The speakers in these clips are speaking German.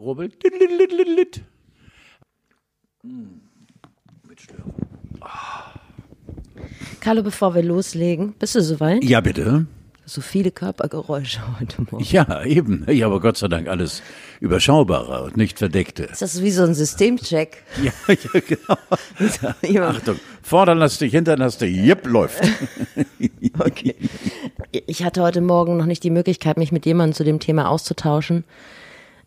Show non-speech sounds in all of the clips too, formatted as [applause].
Rubbel. Hm. Mit Schlürfen. Carlo, bevor wir loslegen, bist du soweit? Ja, bitte. So viele Körpergeräusche heute Morgen. Ja, eben. Ja, aber Gott sei Dank alles überschaubarer und nicht verdeckte. Ist das wie so ein Systemcheck? [laughs] Ja, ja genau. [laughs] Jemand- Achtung, lass dich, jipp, läuft. [laughs] Okay. Ich hatte heute Morgen noch nicht die Möglichkeit, mich mit jemandem zu dem Thema auszutauschen.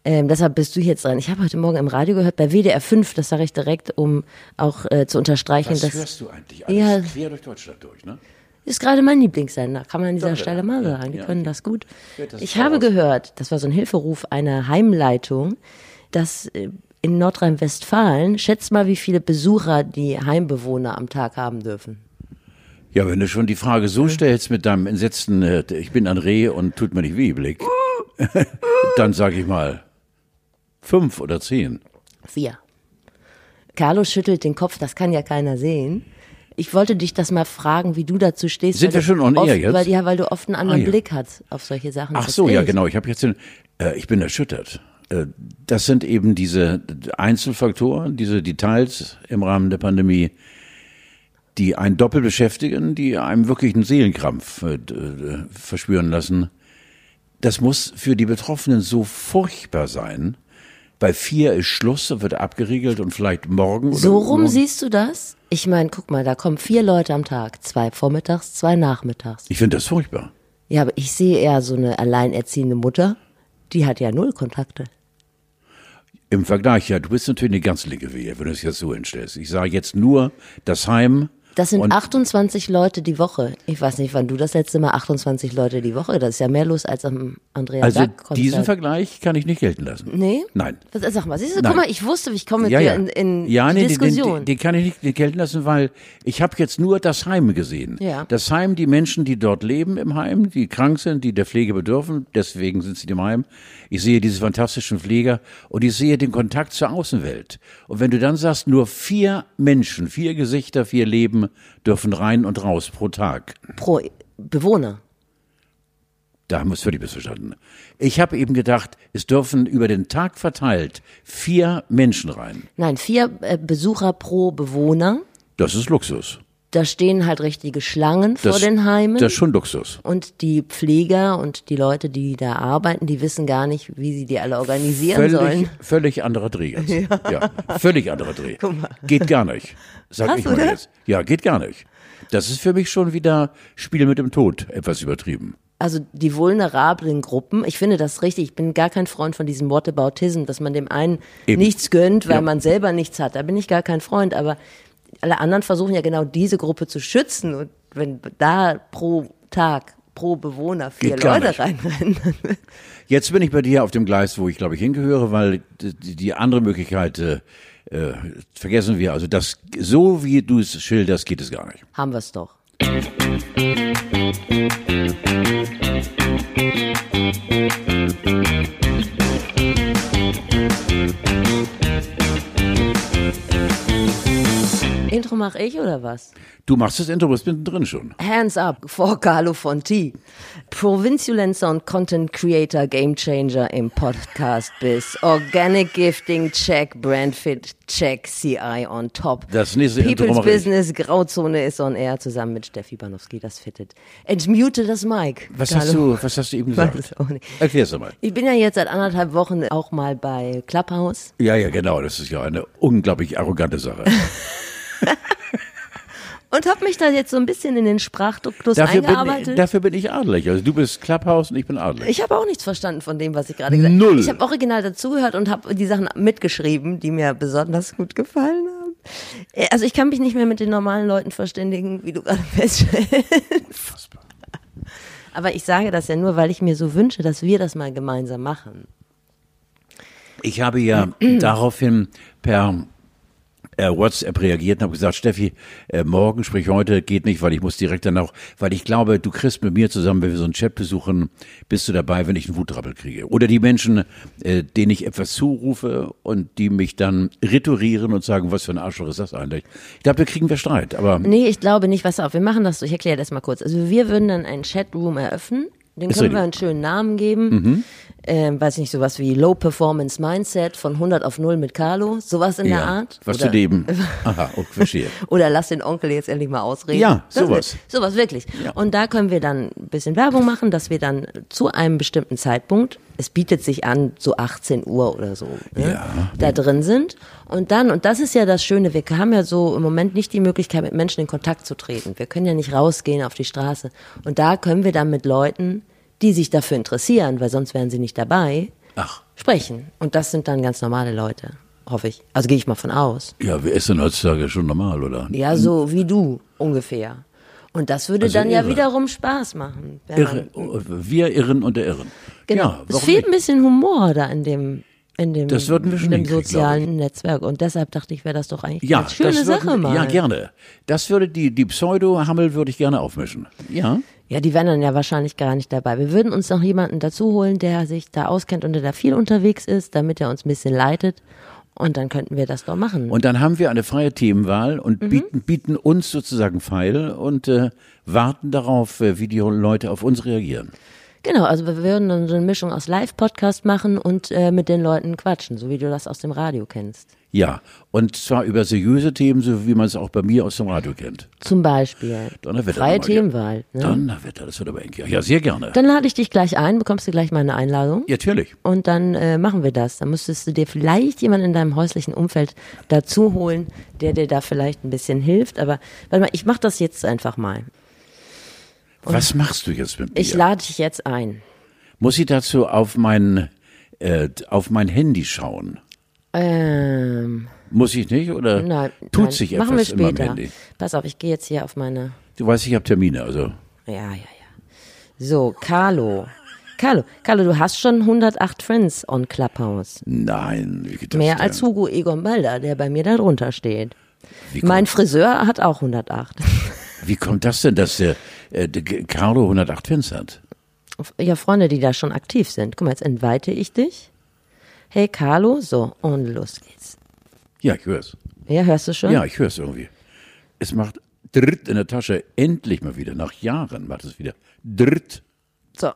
Ähm, deshalb bist du jetzt dran. Ich habe heute Morgen im Radio gehört, bei WDR 5, das sage ich direkt, um auch äh, zu unterstreichen, Was dass hörst du eigentlich alles Ja. quer durch Deutschland durch, ne? ist gerade mein Lieblingssender, kann man an dieser Doch, Stelle mal Ja, sagen. Die ja. können das gut. Das Ich habe gehört, das war so ein Hilferuf einer Heimleitung, dass äh, in Nordrhein-Westfalen, schätzt mal, wie viele Besucher die Heimbewohner am Tag haben dürfen. Ja, wenn du schon die Frage so stellst mit deinem entsetzten, äh, ich bin ein Reh und tut mir nicht weh Blick, [laughs] dann sage ich mal fünf oder zehn. Vier. Carlo schüttelt den Kopf, das kann ja keiner sehen. Ich wollte dich das mal fragen, wie du dazu stehst. Sind wir schon on oft, air jetzt? Weil, ja, weil du oft einen anderen Ah, ja. Blick hast auf solche Sachen. Ach so, ja genau. Ich habe jetzt den, äh, ich bin erschüttert. Äh, das sind eben diese Einzelfaktoren, diese Details im Rahmen der Pandemie, die einen doppelt beschäftigen, die einem wirklich einen Seelenkrampf äh, äh, verspüren lassen. Das muss für die Betroffenen so furchtbar sein. Bei vier ist Schluss, da wird abgeriegelt und vielleicht morgen oder So rum morgen- siehst du das? Ich meine, guck mal, da kommen vier Leute am Tag. Zwei vormittags, zwei nachmittags. Ich finde das furchtbar. Ja, aber ich sehe eher so eine alleinerziehende Mutter, die hat ja null Kontakte. Im Vergleich, ja, du bist natürlich eine ganz linke Wehe, wenn du es jetzt so hinstellst. Ich sage jetzt nur das Heim. Das sind und 28 Leute die Woche. Ich weiß nicht, wann du das letzte Mal 28 Leute die Woche. Das ist ja mehr los als am Andrea Also diesen Vergleich kann ich nicht gelten lassen. Nee? Nein. Was, sag mal, siehst du, Nein. guck mal, ich wusste, ich komme mit Ja, dir ja. in, in ja, die nee, den, Diskussion. den, den kann ich nicht gelten lassen, weil ich habe jetzt nur das Heim gesehen. Ja. Das Heim, die Menschen, die dort leben im Heim, die krank sind, die der Pflege bedürfen, deswegen sind sie im Heim. Ich sehe diese fantastischen Pfleger und ich sehe den Kontakt zur Außenwelt. Und wenn du dann sagst, nur vier Menschen, vier Gesichter, vier Leben dürfen rein und raus pro Tag. Pro Bewohner. Da haben wir es völlig missverstanden. Ich habe eben gedacht, es dürfen über den Tag verteilt vier Menschen rein. Nein, vier äh, Besucher pro Bewohner. Das ist Luxus. Da stehen halt richtige Schlangen vor Das, den Heimen. Das ist schon Luxus. und die Pfleger und die Leute, die da arbeiten, die wissen gar nicht, wie sie die alle organisieren Völlig, sollen. völlig anderer Dreh [laughs] jetzt. Ja. völlig anderer Dreh. Geht gar nicht. Sag Krass, ich mal oder? jetzt. Ja, geht gar nicht. Das ist für mich schon wieder Spiel mit dem Tod, etwas übertrieben. Also die vulnerablen Gruppen, ich finde das richtig, ich bin gar kein Freund von diesem Whataboutism, dass man dem einen Eben. nichts gönnt, weil Ja. man selber nichts hat. Da bin ich gar kein Freund, aber alle anderen versuchen ja genau diese Gruppe zu schützen und wenn da pro Tag, pro Bewohner vier Geht Leute reinrennen, [laughs] Jetzt bin ich bei dir auf dem Gleis, wo ich glaube ich hingehöre, weil die, die andere Möglichkeit äh, vergessen wir. Also das so wie du es schilderst, geht es gar nicht. haben wir es doch. Intro mache ich oder was? Du machst das Intro, bist mittendrin schon. Hands up vor Carlo Fonti. Provinzulenzer und Content Creator Game Changer im Podcast bis Organic Gifting Check, Brandfit Check, CI on top. Das nächste Intro People's ich. Business, Grauzone ist on air zusammen mit Steffi Banowski, das fittet. Entmute das Mic. Was hast du, was hast du eben gesagt? Erklär's doch mal. Ich bin ja jetzt seit anderthalb Wochen auch mal bei Clubhouse. Ja, ja, genau. Das ist ja eine unglaublich arrogante Sache. [laughs] [laughs] Und habe mich da jetzt so ein bisschen in den Sprachduktus Dafür bin, eingearbeitet. dafür bin ich adelig. Also du bist Clubhouse und ich bin adelig. Ich habe auch nichts verstanden von dem, was ich gerade gesagt habe. Null. Ich habe original dazugehört und habe die Sachen mitgeschrieben, die mir besonders gut gefallen haben. Äh, Also ich kann mich nicht mehr mit den normalen Leuten verständigen, wie du gerade [laughs] feststellst. Aber ich sage das ja nur, weil ich mir so wünsche, dass wir das mal gemeinsam machen. Ich habe ja [clears throat] daraufhin per äh, WhatsApp reagiert und habe gesagt, Steffi, äh, morgen, sprich heute, geht nicht, weil ich muss direkt dann auch, weil ich glaube, du kriegst mit mir zusammen, wenn wir so einen Chat besuchen, bist du dabei, wenn ich einen Wutrappel kriege. Oder die Menschen, äh, denen ich etwas zurufe und die mich dann rhetorieren und sagen, was für ein Arschloch ist das eigentlich. Ich glaube, da kriegen wir Streit, aber Nee, ich glaube nicht. Pass auf, wir machen das so. Ich erkläre das mal kurz. Also wir würden dann einen Chatroom eröffnen. Den können wir einen schönen Namen geben. Ähm, weiß nicht, sowas wie Low Performance Mindset von 100 auf 0 mit Carlo, sowas in der Art. Was Oder- du dem. [laughs] Aha, okay, verstehe. Oder lass den Onkel jetzt endlich mal ausreden. Ja, Das sowas. wird- Sowas wirklich. Ja. Und da können wir dann ein bisschen Werbung machen, dass wir dann zu einem bestimmten Zeitpunkt, es bietet sich an, so 18 Uhr oder so, ne, Ja. da drin sind. Und dann, und das ist ja das Schöne, wir haben ja so im Moment nicht die Möglichkeit, mit Menschen in Kontakt zu treten. Wir können ja nicht rausgehen auf die Straße. Und da können wir dann mit Leuten, die sich dafür interessieren, weil sonst wären sie nicht dabei, Ach, sprechen. Und das sind dann ganz normale Leute, hoffe ich. Also gehe ich mal von aus. ja, wer ist denn heutzutage schon normal, oder? Ja, so wie du ungefähr. Und das würde Also dann ja irre. wiederum Spaß machen. Irre, man- wir irren und der Irren. Genau. Ja, es fehlt nicht? ein bisschen Humor da in dem, in dem, Das würden wir schon in dem sozialen Netzwerk. Und deshalb dachte ich, wäre das doch eigentlich Ja, eine schöne würden, Sache mal. Ja, gerne. Das würde die, die Pseudo-Hammel würde ich gerne aufmischen. Ja. Ja, die wären dann ja wahrscheinlich gar nicht dabei. Wir würden uns noch jemanden dazu holen, der sich da auskennt und der da viel unterwegs ist, damit er uns ein bisschen leitet. Und dann könnten wir das doch machen. Und dann haben wir eine freie Themenwahl und Mhm. bieten, bieten uns sozusagen feil und äh, warten darauf, äh, wie die Leute auf uns reagieren. Genau, also wir würden dann so eine Mischung aus Live-Podcast machen und äh, mit den Leuten quatschen, so wie du das aus dem Radio kennst. Ja, und zwar über seriöse Themen, so wie man es auch bei mir aus dem Radio kennt. Zum Beispiel. Donnerwetter Freie. Themenwahl. Ne? Donnerwetter, das wird aber eng. Ja, sehr gerne. Dann lade ich dich gleich ein, bekommst du gleich meine Einladung. Ja, natürlich. Und dann äh, machen wir das. Dann müsstest du dir vielleicht jemanden in deinem häuslichen Umfeld dazu holen, der dir da vielleicht ein bisschen hilft. Aber warte mal, ich mache das jetzt einfach mal. Was machst du jetzt mit mir? Ich lade dich jetzt ein. Muss ich dazu auf mein, äh, auf mein Handy schauen? Ähm, Muss ich nicht? Oder nein, tut nein. sich machen wir etwas in meinem später. Handy? Pass auf, ich gehe jetzt hier auf meine. Du weißt, ich habe Termine, also. Ja, ja, ja. So, Carlo. Carlo, Carlo, du hast schon 108 Friends on Clubhouse. Nein, wie geht das Mehr denn? als Hugo Egon Balder, der bei mir da drunter steht. Mein Friseur hat auch 108. [laughs] wie kommt das denn, dass der, äh, der Carlo 108 Fans hat? Ja, Freunde, die da schon aktiv sind. Guck mal, jetzt entweite ich dich. Hey, Carlo, so, und los geht's. Ja, ich hör's. Ja, hörst du schon? Ja, ich hör's irgendwie. Es macht dritt in der Tasche, endlich mal wieder. Nach Jahren macht es wieder dritt. So.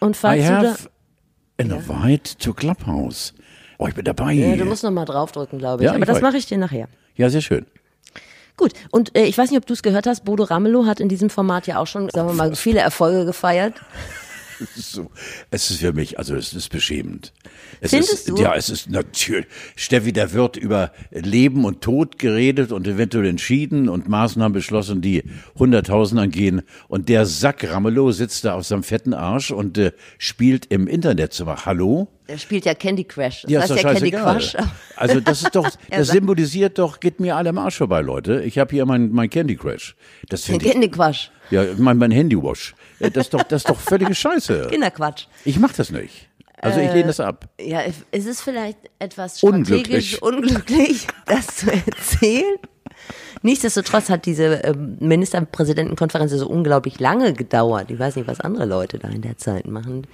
Und I falls du da, have an invite to Clubhouse. Oh, ich bin dabei. ja, du musst noch mal draufdrücken, glaube ich. Ja, Aber ich das mache ich dir nachher. Ja, sehr schön. Gut, und äh, ich weiß nicht, ob du es gehört hast, Bodo Ramelow hat in diesem Format ja auch schon, sagen wir mal, viele Erfolge gefeiert. Es [laughs] ist so, es ist für mich, also es ist beschämend. Es Findest ist, du? Ja, es ist natürlich. Steffi, da wird über Leben und Tod geredet und eventuell entschieden und Maßnahmen beschlossen, die Hunderttausend angehen. Und der Sack Ramelow sitzt da auf seinem fetten Arsch und äh, spielt im Internetzimmer. Hallo? Er spielt ja Candy Crush. Das Ja, heißt ist ja Candy. Crush. Also das ist doch, [laughs] das symbolisiert doch, geht mir alle am Arsch vorbei, Leute. Ich habe hier mein, mein Candy Crush. Das finde ich, Candy Crush. ja, mein, mein Handywash. Ja, Das ist doch, das ist doch völlige Scheiße. [laughs] Kinderquatsch. Ich mach das nicht. Also ich lehne das ab. Ja, es ist vielleicht etwas Unglücklich. strategisch unglücklich, [laughs] das zu erzählen. Nichtsdestotrotz hat diese ähm, Ministerpräsidentenkonferenz so unglaublich lange gedauert. Ich weiß nicht, was andere Leute da in der Zeit machen.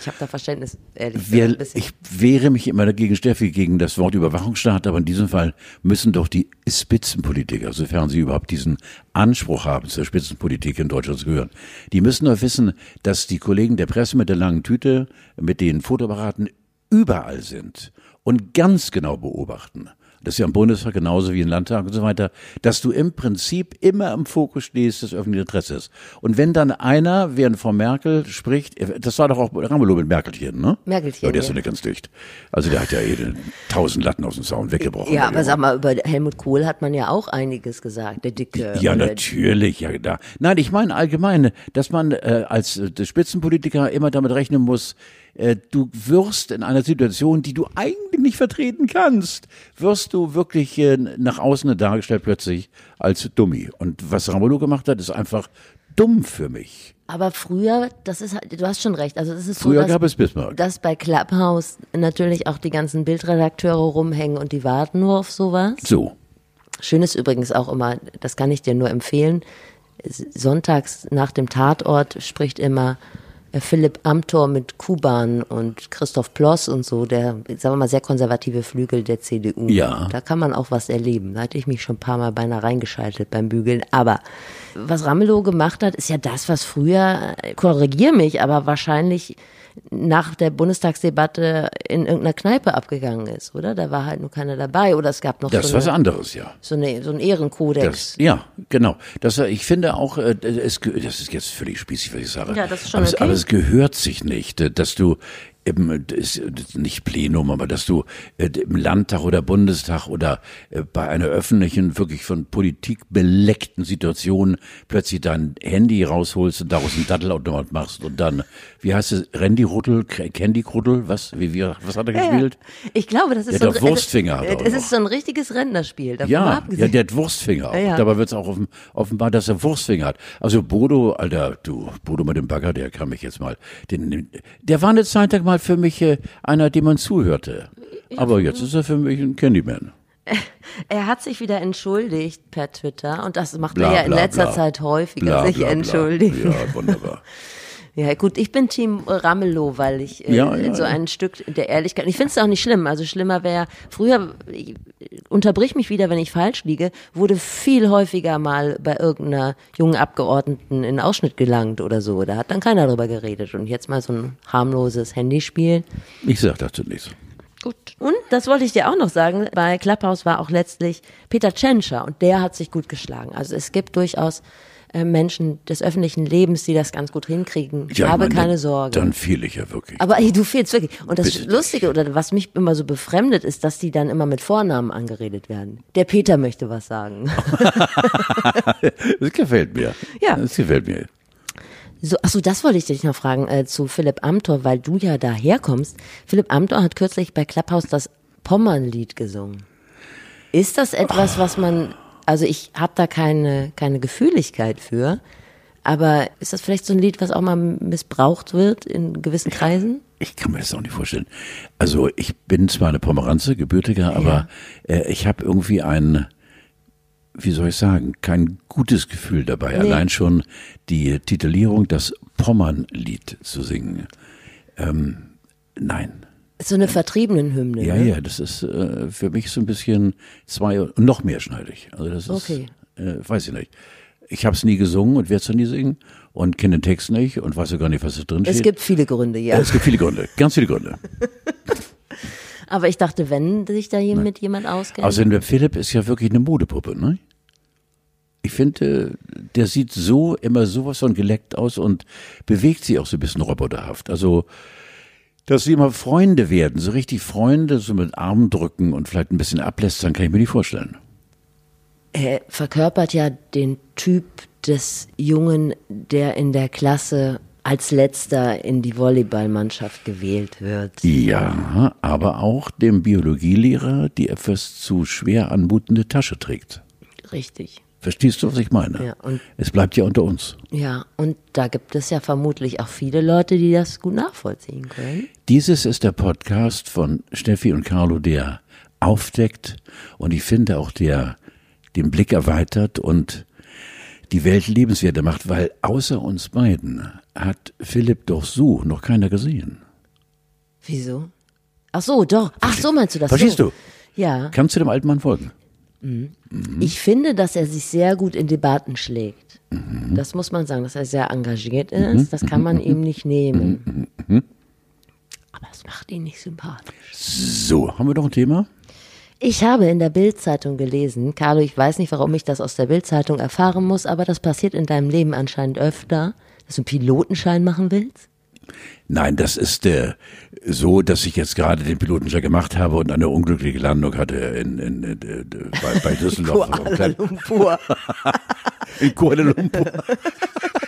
Ich habe da Verständnis, ehrlich gesagt. Ein bisschen. ich wehre mich immer dagegen, Steffi, gegen das Wort Überwachungsstaat, aber in diesem Fall müssen doch die Spitzenpolitiker, sofern sie überhaupt diesen Anspruch haben, zur Spitzenpolitik in Deutschland zu gehören, die müssen doch wissen, dass die Kollegen der Presse mit der langen Tüte, mit den Fotoapparaten überall sind und ganz genau beobachten. Das ist ja im Bundestag genauso wie im Landtag und so weiter, dass du im Prinzip immer im Fokus stehst des öffentlichen Interesses. Und wenn dann einer, während Frau Merkel spricht, das war doch auch Ramelow mit Merkelchen, ne? Merkelchen, Ja, der ist ja. nicht ganz dicht. Also der hat ja jede tausend Latten aus dem Zaun weggebrochen. ja, aber sag mal, über Helmut Kohl hat man ja auch einiges gesagt, der Dicke. Ja, natürlich, ja, da. Nein, ich meine allgemein, dass man äh, als äh, Spitzenpolitiker immer damit rechnen muss, du wirst in einer Situation, die du eigentlich nicht vertreten kannst, wirst du wirklich äh, nach außen dargestellt plötzlich als Dummi. Und was Ramelow gemacht hat, ist einfach dumm für mich. Aber früher, das ist halt, du hast schon recht. Also es ist Früher so, dass, gab es Bismarck. dass bei Clubhouse natürlich auch die ganzen Bildredakteure rumhängen und die warten nur auf sowas. So. Schön ist übrigens auch immer, das kann ich dir nur empfehlen, sonntags nach dem Tatort spricht immer äh, Philipp Amthor mit Kuban und Christoph Ploss und so, der, sagen wir mal, sehr konservative Flügel der CDU. Ja. Da kann man auch was erleben. Da hatte ich mich schon ein paar Mal beinahe reingeschaltet beim Bügeln. Aber was Ramelow gemacht hat, ist ja das, was früher, äh, korrigier mich, aber wahrscheinlich nach der Bundestagsdebatte in irgendeiner Kneipe abgegangen ist, oder? Da war halt nur keiner dabei oder es gab noch Das so, was eine, anderes, ja. so, eine, so einen Ehrenkodex. Das, ja, genau. Das, ich finde auch, äh, es, das ist jetzt völlig spießig, was ich sage. Ja, das ist schon aber, es, okay. aber es gehört sich nicht, äh, dass du eben, das ist nicht Plenum, aber dass du äh, im Landtag oder Bundestag oder äh, bei einer öffentlichen, wirklich von Politik beleckten Situation plötzlich dein Handy rausholst und daraus einen Dattelautomat machst und dann, wie heißt es, Randy Ruddle, Candy Kruddel, was, wie, wie, was hat er Ja, ja. gespielt? Ich glaube, das ist Der so doch Wurstfinger, er Es, es ist so ein richtiges Rentnerspiel. Ja, ja, der hat Wurstfinger ja. Dabei wird es auch offen, offenbar, dass er Wurstfinger hat. Also Bodo, Alter, du, Bodo mit dem Bagger, der kann mich jetzt mal, den, der war eine Zeit lang mal für mich äh, einer, dem man zuhörte. Aber jetzt ist er für mich ein Candyman. [laughs] Er hat sich wieder entschuldigt per Twitter und das macht Bla, er ja in letzter bla. Zeit häufiger, Bla, sich entschuldigen. Ja, wunderbar. [laughs] Ja, gut, ich bin Team Ramelow, weil ich äh, Ja, ja, so ja. ein Stück der Ehrlichkeit. Ich finde es auch nicht schlimm. Also schlimmer wäre, früher, ich, unterbrich mich wieder, wenn ich falsch liege, wurde viel häufiger mal bei irgendeiner jungen Abgeordneten in Ausschnitt gelangt oder so. Da hat dann keiner drüber geredet. Und jetzt mal so ein harmloses Handyspiel. Ich sag dazu nichts. Gut. Und das wollte ich dir auch noch sagen. Bei Clubhouse war auch letztlich Peter Tschentscher und der hat sich gut geschlagen. Also es gibt durchaus Menschen des öffentlichen Lebens, die das ganz gut hinkriegen. Ich Ja, habe meine, keine Sorge. Dann fehle ich ja wirklich. Aber ey, du fehlst wirklich. Und das Bitte Lustige oder was mich immer so befremdet, ist, dass die dann immer mit Vornamen angeredet werden. Der Peter möchte was sagen. [laughs] Das gefällt mir. Ja. Das gefällt mir. So, achso, das wollte ich dich noch fragen äh, zu Philipp Amthor, weil du ja daherkommst. Philipp Amthor hat kürzlich bei Clubhouse das Pommernlied gesungen. Ist das etwas, was man, also ich habe da keine, keine Gefühligkeit für, aber ist das vielleicht so ein Lied, was auch mal missbraucht wird in gewissen Kreisen? Ich kann mir das auch nicht vorstellen. Also ich bin zwar eine Pomeranze, gebürtiger, aber äh, ich habe irgendwie ein, wie soll ich sagen, kein gutes Gefühl dabei. Nee. Allein schon die Titulierung, das Pommernlied zu singen. Ähm, nein. So eine vertriebenen Hymne. Ja, ne? ja, das ist äh, für mich so ein bisschen zwei und noch mehr schneidig. Also das ist, Okay. äh, weiß ich nicht. Ich habe es nie gesungen und werde es nie singen und kenne den Text nicht und weiß ja gar nicht, was da drin steht. Es gibt viele Gründe, ja. Es gibt viele Gründe, ganz viele Gründe. [laughs] Aber ich dachte, wenn sich da hier mit jemand auskennt. Außerdem, der Philipp ist ja wirklich eine Modepuppe, ne? Ich finde, der sieht so immer sowas von geleckt aus und bewegt sich auch so ein bisschen roboterhaft. Also, dass sie immer Freunde werden, so richtig Freunde, so mit Armen drücken und vielleicht ein bisschen ablästern, kann ich mir nicht vorstellen. er verkörpert ja den Typ des Jungen, der in der Klasse als letzter in die Volleyballmannschaft gewählt wird. Ja, aber auch dem Biologielehrer die etwas zu schwer anmutende Tasche trägt. Richtig. Verstehst du, was ich meine? Ja, und- es bleibt ja unter uns. Ja, und da gibt es ja vermutlich auch viele Leute, die das gut nachvollziehen können. Dieses ist der Podcast von Steffi und Carlo, der aufdeckt und ich finde auch der den Blick erweitert und die Welt lebenswerter macht, weil außer uns beiden hat Philipp doch so noch keiner gesehen. Wieso? Ach so, doch. Ach so meinst du das? Verstehst so. du? Ja. Kannst du dem alten Mann folgen? Ich finde, dass er sich sehr gut in Debatten schlägt. Mhm. Das muss man sagen, dass er sehr engagiert ist. Das kann man ihm nicht nehmen. Mhm. Aber es macht ihn nicht sympathisch. So, haben wir noch ein Thema? Ich habe in der Bild-Zeitung gelesen, Carlo, ich weiß nicht, warum ich das aus der Bild-Zeitung erfahren muss, aber das passiert in deinem Leben anscheinend öfter, dass du einen Pilotenschein machen willst. Nein, das ist äh, so, dass ich jetzt gerade den Pilotenschein gemacht habe und eine unglückliche Landung hatte in, in, in, äh, bei, bei [laughs] Düsseldorf. Kuala Lumpur. [laughs] in Kuala Lumpur. [laughs]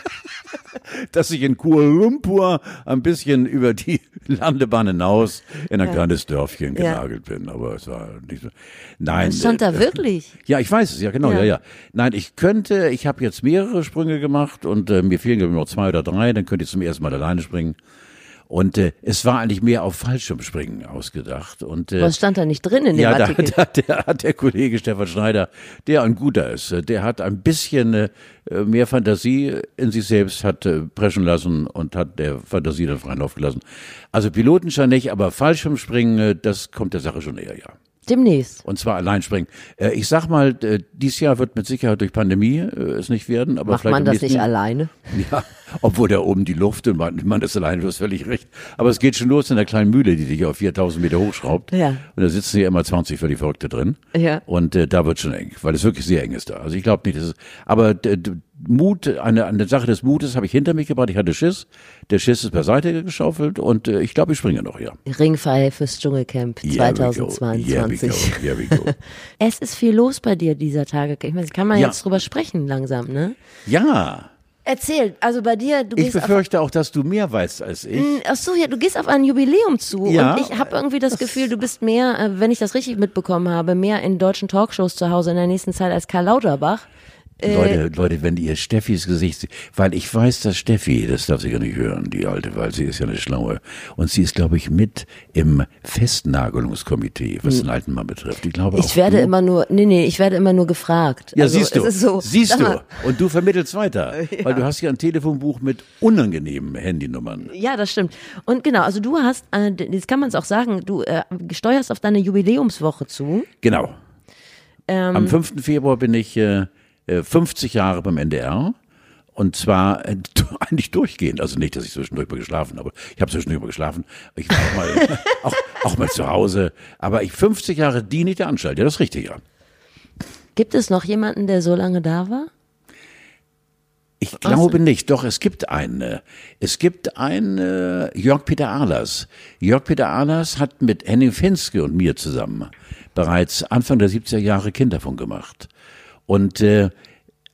Dass ich in Kuala Lumpur ein bisschen über die [laughs] Landebahn hinaus in ein kleines Dörfchen Ja. genagelt bin. Aber es war nicht so. Nein. Das stand da äh, wirklich. Ja, ich weiß es, ja genau, ja, Ja. ja. Nein, ich könnte, ich habe jetzt mehrere Sprünge gemacht und äh, mir fehlen glaube ich noch zwei oder drei, dann könnte ich zum ersten Mal alleine springen. Und äh, es war eigentlich mehr auf Fallschirmspringen ausgedacht. Und, äh, Was stand da nicht drin in dem ja, da, Artikel? [laughs] da der, hat der Kollege Stefan Schneider, der ein guter ist, äh, der hat ein bisschen äh, mehr Fantasie in sich selbst, hat äh, preschen lassen und hat der Fantasie dann freien Lauf gelassen. Also Pilotenschein nicht, aber Fallschirmspringen, äh, das kommt der Sache schon eher, ja. Demnächst. Und zwar allein springen. Äh, ich sag mal, äh, dieses Jahr wird mit Sicherheit durch Pandemie äh, es nicht werden, aber Macht vielleicht man im das nicht alleine? [laughs] Ja, Obwohl da oben die Luft und man, man ist allein, du hast völlig recht. Aber es geht schon los in der kleinen Mühle, die dich auf 4000 Meter hochschraubt. Ja. Und da sitzen ja immer 20 völlig Verrückte drin. Ja. Und äh, da wird schon eng, weil es wirklich sehr eng ist da. Also ich glaube nicht, dass es, aber Mut, eine, eine Sache des Mutes habe ich hinter mich gebracht. Ich hatte Schiss. Der Schiss ist beiseite geschaufelt und äh, ich glaube, ich springe noch, ja. Ringfrei fürs Dschungelcamp Yeah we go. 2022. Yeah we go. Yeah we go. [laughs] Es ist viel los bei dir dieser Tage. Ich meine, kann man Ja. jetzt drüber sprechen langsam, ne? ja. Erzähl, also bei dir, du Ich gehst auf, befürchte auch, dass du mehr weißt als ich. ach so, ja, du gehst auf ein Jubiläum zu Ja. und ich habe irgendwie das Gefühl, du bist mehr, äh, wenn ich das richtig mitbekommen habe, mehr in deutschen Talkshows zu Hause in der nächsten Zeit als Karl Lauterbach. Äh, Leute, Leute, wenn ihr Steffis Gesicht seht, weil ich weiß, dass Steffi, das darf sie gar nicht hören, die alte, weil sie ist ja eine Schlaue. Und sie ist, glaube ich, mit im Festnagelungskomitee, was den alten Mann betrifft. Ich glaube auch Hm. Ich werde du. immer nur, nee, nee, ich werde immer nur gefragt. Ja, also, siehst du. So, siehst du. Und du vermittelst weiter. [laughs] Weil du hast ja ein Telefonbuch mit unangenehmen Handynummern. Ja, das stimmt. Und genau, also du hast, äh, das kann man es auch sagen, du äh, steuerst auf deine Jubiläumswoche zu. Genau. Ähm, Am 5. Februar bin ich äh, äh, 50 Jahre beim NDR. Und zwar äh, [laughs] eigentlich durchgehend. Also nicht, dass ich zwischendurch mal geschlafen habe. Ich habe zwischendurch mal geschlafen. Ich war auch mal, [laughs] auch, auch mal zu Hause. Aber ich 50 Jahre diene ich der Anstalt. Ja, das ist richtig, ja. Gibt es noch jemanden, der so lange da war? Ich glaube nicht, doch es gibt einen. äh, Es gibt einen äh, Jörg-Peter Ahlers. Jörg-Peter Ahlers hat mit Henning Fenske und mir zusammen bereits Anfang der 70er Jahre Kinderfunk gemacht. Und äh,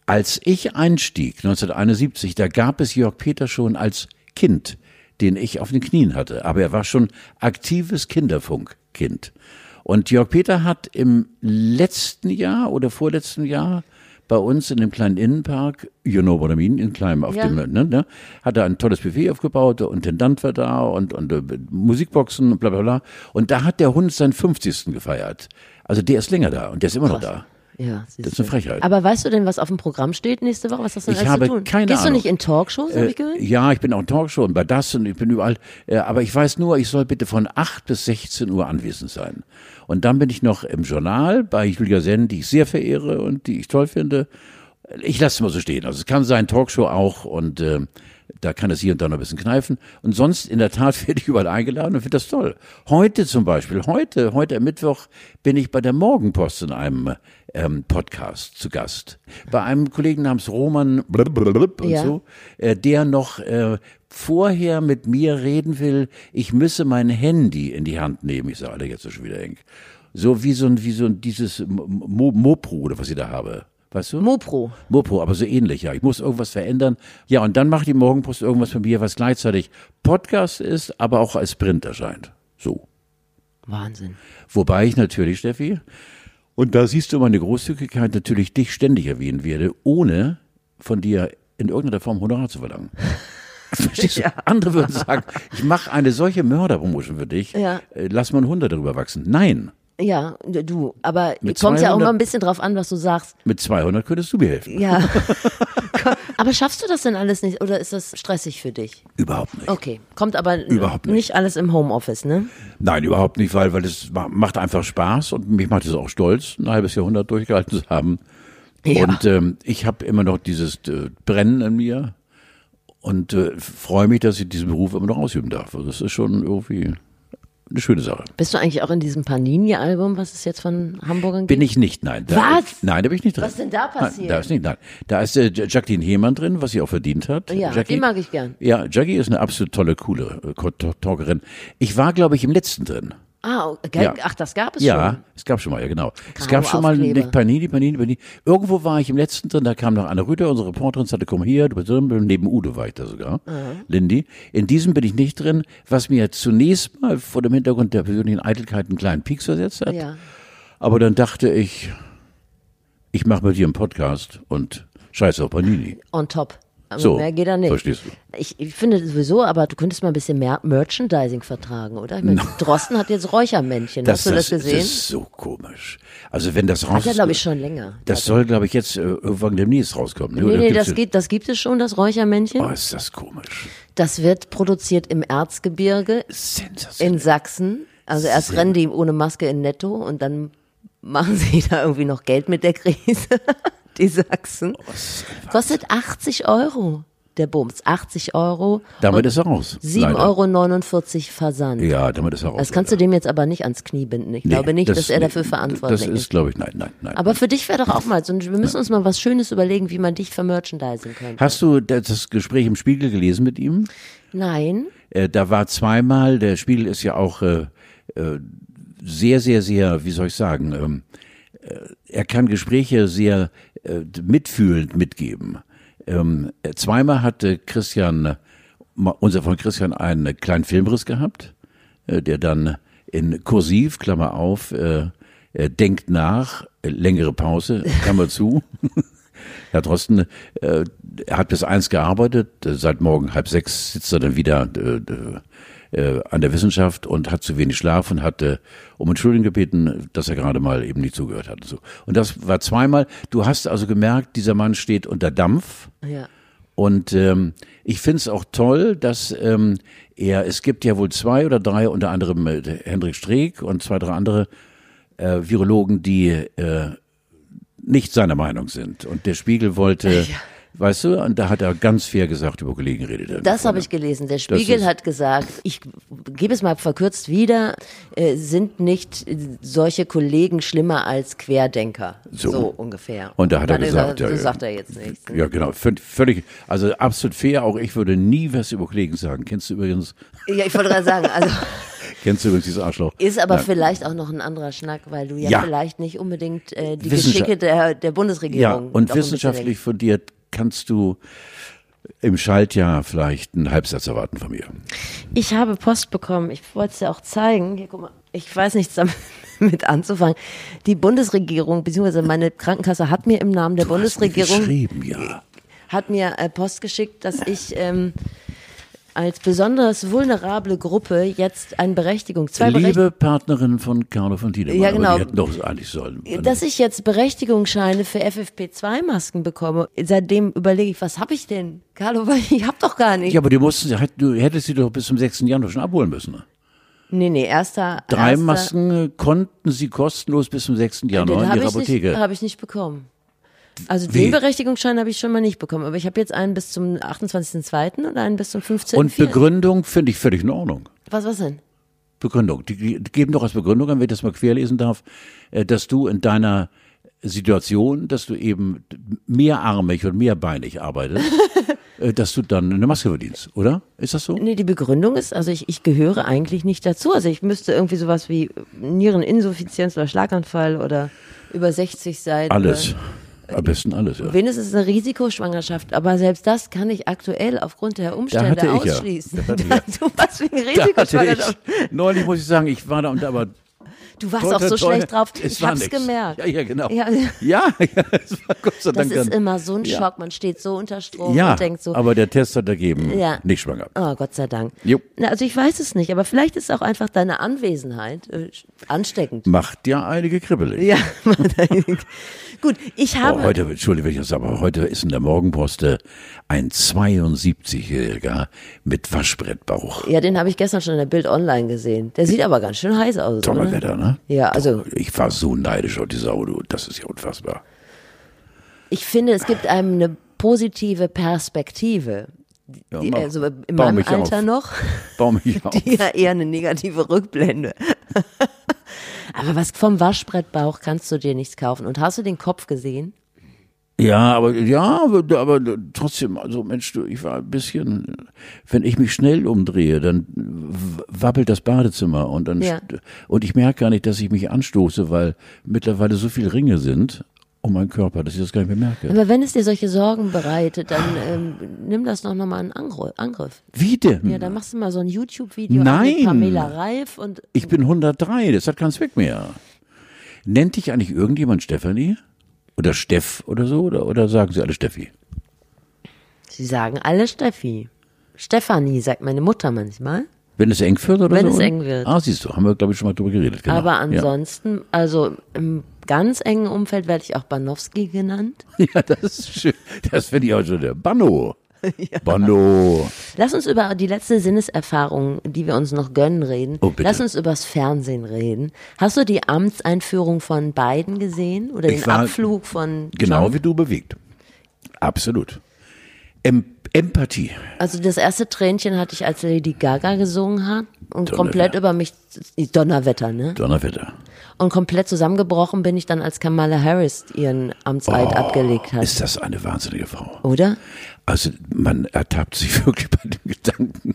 als ich einstieg, 1971, da gab es Jörg Peter schon als Kind, den ich auf den Knien hatte. Aber er war schon aktives Kinderfunkkind. Und Jörg Peter hat im letzten Jahr oder vorletzten Jahr bei uns in dem kleinen Innenpark, you know what I mean, in kleinem auf Ja. dem, ne, ne, hat er ein tolles Buffet aufgebaut, der Intendant war da und, und äh, Musikboxen und bla bla bla. Und da hat der Hund seinen 50. gefeiert. Also der ist länger da und der ist immer noch da. Ja, Das ist eine Frechheit. Aber weißt du denn, was auf dem Programm steht nächste Woche? Was hast du denn Ich alles habe zu tun? keine Gehst Ahnung. du nicht in Talkshows, habe Äh, ich gehört? ja, ich bin auch in Talkshow und bei das und ich bin überall. Äh, aber ich weiß nur, ich soll bitte von 8 bis 16 Uhr anwesend sein. Und dann bin ich noch im Journal bei Julia Senn, die ich sehr verehre und die ich toll finde. Ich lasse es mal so stehen. Also es kann sein, Talkshow auch und äh, da kann es hier und da noch ein bisschen kneifen. Und sonst in der Tat [laughs] werde ich überall eingeladen und finde das toll. Heute zum Beispiel, heute, heute am Mittwoch bin ich bei der Morgenpost in einem ähm, Podcast zu Gast. Bei einem Kollegen namens Roman und Ja. so, äh, der noch äh, vorher mit mir reden will, ich müsse mein Handy in die Hand nehmen. Ich sage, Alter, jetzt ist schon wieder eng. So wie so ein, wie so ein dieses Mo Mopro oder was ich da habe. Weißt du? Mopro. Mopo, aber so ähnlich, ja. Ich muss irgendwas verändern. Ja, und dann macht die Morgenpost irgendwas von mir, was gleichzeitig Podcast ist, aber auch als Print erscheint. So. Wahnsinn. Wobei ich natürlich, Steffi, und da siehst du meine Großzügigkeit, natürlich dich ständig erwähnen werde, ohne von dir in irgendeiner Form Honorar zu verlangen. [laughs] Verstehst du? Andere würden sagen, ich mache eine solche Mörderpromotion für dich, Ja. äh, lass mal ein Hundert darüber wachsen. Nein, Ja, du, aber Mit kommt ja auch 200 mal ein bisschen drauf an, was du sagst. mit 200 könntest du mir helfen. Ja. [laughs] aber schaffst du das denn alles nicht oder ist das stressig für dich? Überhaupt nicht. Okay, kommt aber Überhaupt nicht. alles im Homeoffice, ne? Nein, überhaupt nicht, weil, weil es ma- macht einfach Spaß und mich macht es auch stolz, ein halbes Jahrhundert durchgehalten zu haben. Ja. Und ähm, ich habe immer noch dieses äh, Brennen in mir und äh, freue mich, dass ich diesen Beruf immer noch ausüben darf. Also das ist schon irgendwie eine schöne Sache. Bist du eigentlich auch in diesem Panini-Album, was es jetzt von Hamburgern Bin gibt? ich nicht, nein. Da, Was? Nein, da bin ich nicht drin. Was denn da passiert? Nein, da ist nicht, nein. Da ist äh, Jacqueline Hemann drin, was sie auch verdient hat. Ja, Jackie. die mag ich gern. Ja, Jackie ist eine absolut tolle, coole äh, Talkerin. Ich war, glaube ich, im letzten drin. Ah, okay. Ja. ach, das gab es Ja, schon. es gab schon mal, ja genau. es Karo gab schon mal nicht Panini, Panini, Panini. Irgendwo war ich im letzten drin, da kam noch Anne Rüder, unsere Reporterin, sagte, komm hier, du bist drin, neben Udo war ich da sogar, Lindy. In diesem bin ich nicht drin, was mir zunächst mal vor dem Hintergrund der persönlichen Eitelkeit einen kleinen Pieks versetzt hat. Ja. Aber dann dachte ich, ich mache mit dir einen Podcast und scheiße auf Panini. On top. Aber So, mehr geht da nicht. verstehst du. Ich, ich finde sowieso, aber du könntest mal ein bisschen mehr Merchandising vertragen, oder? Ich meine, Drosten hat jetzt Räuchermännchen. Hast du das, gesehen? Das ist so komisch. Also wenn das raus hat er, glaube ich, schon länger. Das soll, glaube ich, jetzt äh, irgendwann demnächst rauskommen. ne? nee, Oder nee, das, geht, das gibt es schon, das Räuchermännchen. Oh, ist das komisch. Das wird produziert im Erzgebirge in Sachsen. Also erst rennen die ohne Maske in Netto und dann machen sie [laughs] da irgendwie noch Geld mit der Krise. Die Sachsen. Kostet 80 Euro. der Bums. 80 Euro. Damit ist er raus. 7,49 Euro Versand. Ja, damit ist er raus. Das kannst du dem jetzt aber nicht ans Knie binden. Ich nee, glaube nicht, das, dass er dafür verantwortlich ist. Das ist, glaube ich, nein, nein, nein. Aber für dich wäre doch auch mal so, wir müssen uns mal was Schönes überlegen, wie man dich vermerchandisen könnte. Hast du das Gespräch im Spiegel gelesen mit ihm? Nein. Äh, da war zweimal, der Spiegel ist ja auch äh, äh, sehr, sehr, sehr, wie soll ich sagen, ähm, äh, er kann Gespräche sehr äh, mitfühlend mitgeben. Ähm, zweimal hatte Christian, unser Freund Christian, einen kleinen Filmriss gehabt, äh, der dann in Kursiv, Klammer auf, äh, äh, denkt nach, äh, längere Pause, Klammer zu. [laughs] Herr Drosten, äh, er hat bis eins gearbeitet, seit morgen halb sechs sitzt er dann wieder äh, an der Wissenschaft und hat zu wenig Schlaf und hatte um Entschuldigung gebeten, dass er gerade mal eben nicht zugehört hat. Und, so. und das war zweimal. Du hast also gemerkt, dieser Mann steht unter Dampf. Ja. Und ähm, ich finde es auch toll, dass ähm, er, es gibt ja wohl zwei oder drei, unter anderem äh, Hendrik Streeck und zwei, drei andere äh, Virologen, die äh, nicht seiner Meinung sind. Und der Spiegel wollte ja. Weißt du, und da hat er ganz fair gesagt, über Kollegen redet er. Das habe ich gelesen. Der Spiegel hat gesagt, ich gebe es mal verkürzt wieder, äh, sind nicht solche Kollegen schlimmer als Querdenker. So, so ungefähr. Und da hat er gesagt, so sagt er jetzt nichts. Ne? Ja, genau. Völlig, also absolut fair. Auch ich würde nie was über Kollegen sagen. Kennst du übrigens? Ja, ich wollte gerade sagen, also. [laughs] Kennst du übrigens dieses Arschloch? Ist aber Nein. vielleicht auch noch ein anderer Schnack, weil du ja, ja. vielleicht nicht unbedingt äh, die Geschicke der, der Bundesregierung. Ja, und wissenschaftlich fundiert kannst du im Schaltjahr vielleicht einen Halbsatz erwarten von mir. Ich habe Post bekommen. Ich wollte es dir auch zeigen. Hier, guck mal. Ich weiß nichts [laughs] damit anzufangen. Die Bundesregierung, beziehungsweise meine Krankenkasse hat mir im Namen der du Bundesregierung hast mir ja. hat mir äh, Post geschickt, dass ich ähm, als besonders vulnerable Gruppe jetzt eine Berechtigung. Zwei Liebe Berecht Partnerin von Carlo von Tiedemann, ja, genau. die hätten doch eigentlich sollen. Dass ich jetzt Berechtigungsscheine für FFP2-Masken bekomme, seitdem überlege ich, was habe ich denn? Carlo, ich habe doch gar nicht. Ja, aber die mussten, du hättest sie doch bis zum 6. Januar schon abholen müssen. Ne? Nee, nee, erster. Drei erster, Masken konnten sie kostenlos bis zum 6. Januar in ihrer Apotheke. Habe ich nicht bekommen. Also Wie? den Berechtigungsschein habe ich schon mal nicht bekommen, aber ich habe jetzt einen bis zum 28.02. und einen bis zum 15. Und Begründung finde ich völlig in Ordnung. Was, was denn? Begründung. Die, die geben doch als Begründung an, wenn ich das mal querlesen darf, äh, dass du in deiner Situation, dass du eben mehrarmig und mehrbeinig arbeitest, [laughs] äh, dass du dann eine Maske verdienst, oder? Ist das so? Nee, die Begründung ist, also ich, ich gehöre eigentlich nicht dazu. Also ich müsste irgendwie sowas wie Niereninsuffizienz oder Schlaganfall oder über 60 sein. Alles. Oder am besten alles, ja. Wenigstens eine Risikoschwangerschaft, aber selbst das kann ich aktuell aufgrund der Umstände ausschließen. Ja. Da [laughs] du warst wegen Risikoschwangerschaft. Neulich muss ich sagen, ich war da und aber Du warst auch so schlecht drauf. ich hab's nix. gemerkt. Ja, ja, genau. Ja, ja, [laughs] ja es war Gott sei Dank. Das ist immer so ein ja. Schock. Man steht so unter Strom ja, und denkt so. aber der Test hat ergeben, ja. nicht schwanger. Oh, Gott sei Dank. Jo. Na, also ich weiß es nicht, aber vielleicht ist auch einfach deine Anwesenheit äh, ansteckend. Macht ja [laughs] einige kribbelig. Ja, Gut, ich habe. Oh, heute, Entschuldigung, aber heute ist in der Morgenposte ein 72-Jähriger mit Waschbrettbauch. Ja, den habe ich gestern schon in der Bild online gesehen. Der sieht aber ganz schön heiß aus. Toller Wetter, ne? Ja, also. Ich war so neidisch auf diese Auto. Das ist ja unfassbar. Ich finde, es gibt einem eine positive Perspektive. Ja, die, also in meinem Alter auf. noch, [laughs] Bau mich [laughs] auf. die ja eher eine negative Rückblende. [laughs] Aber was vom Waschbrettbauch kannst du dir nichts kaufen. Und hast du den Kopf gesehen? Ja, aber ja, aber, aber trotzdem, also Mensch, du, ich war ein bisschen, wenn ich mich schnell umdrehe, dann wabbelt das Badezimmer und dann ja. und ich merke gar nicht, dass ich mich anstoße, weil mittlerweile so viele Ringe sind um meinen Körper, dass ich das gar nicht mehr merke. Aber wenn es dir solche Sorgen bereitet, dann ähm, nimm das doch nochmal in Angriff. Wie denn? Ja, dann machst du mal so ein YouTube-Video mit Pamela Reif und. Ich bin 103, das hat keinen Zweck mehr. Nennt dich eigentlich irgendjemand Stefanie? Oder Steff oder so? Oder, oder sagen sie alle Steffi? Sie sagen alle Steffi. Stefanie sagt meine Mutter manchmal. Wenn es eng wird oder Wenn so? Wenn es eng wird. Ah, siehst du, haben wir, glaube ich, schon mal drüber geredet. Genau. Aber ansonsten, ja. also im ganz engen Umfeld werde ich auch Banowski genannt. [laughs] Ja, das ist schön. Das finde ich auch schon der Banno. [laughs] Ja. Banno. Lass uns über die letzte Sinneserfahrung, die wir uns noch gönnen, reden. Oh. Lass uns übers Fernsehen reden. Hast du die Amtseinführung von Biden gesehen oder ich den Abflug von Genau John? wie du bewegt. Absolut. Empathie. Also das erste Tränchen hatte ich, als Lady Gaga gesungen hat und Donnerwetter. komplett über mich, Donnerwetter, ne? Donnerwetter. Und komplett zusammengebrochen bin ich dann, als Kamala Harris ihren Amtseid abgelegt hat. Oh, Ist das eine wahnsinnige Frau? Oder? Also man ertappt sich [laughs] wirklich bei dem Gedanken,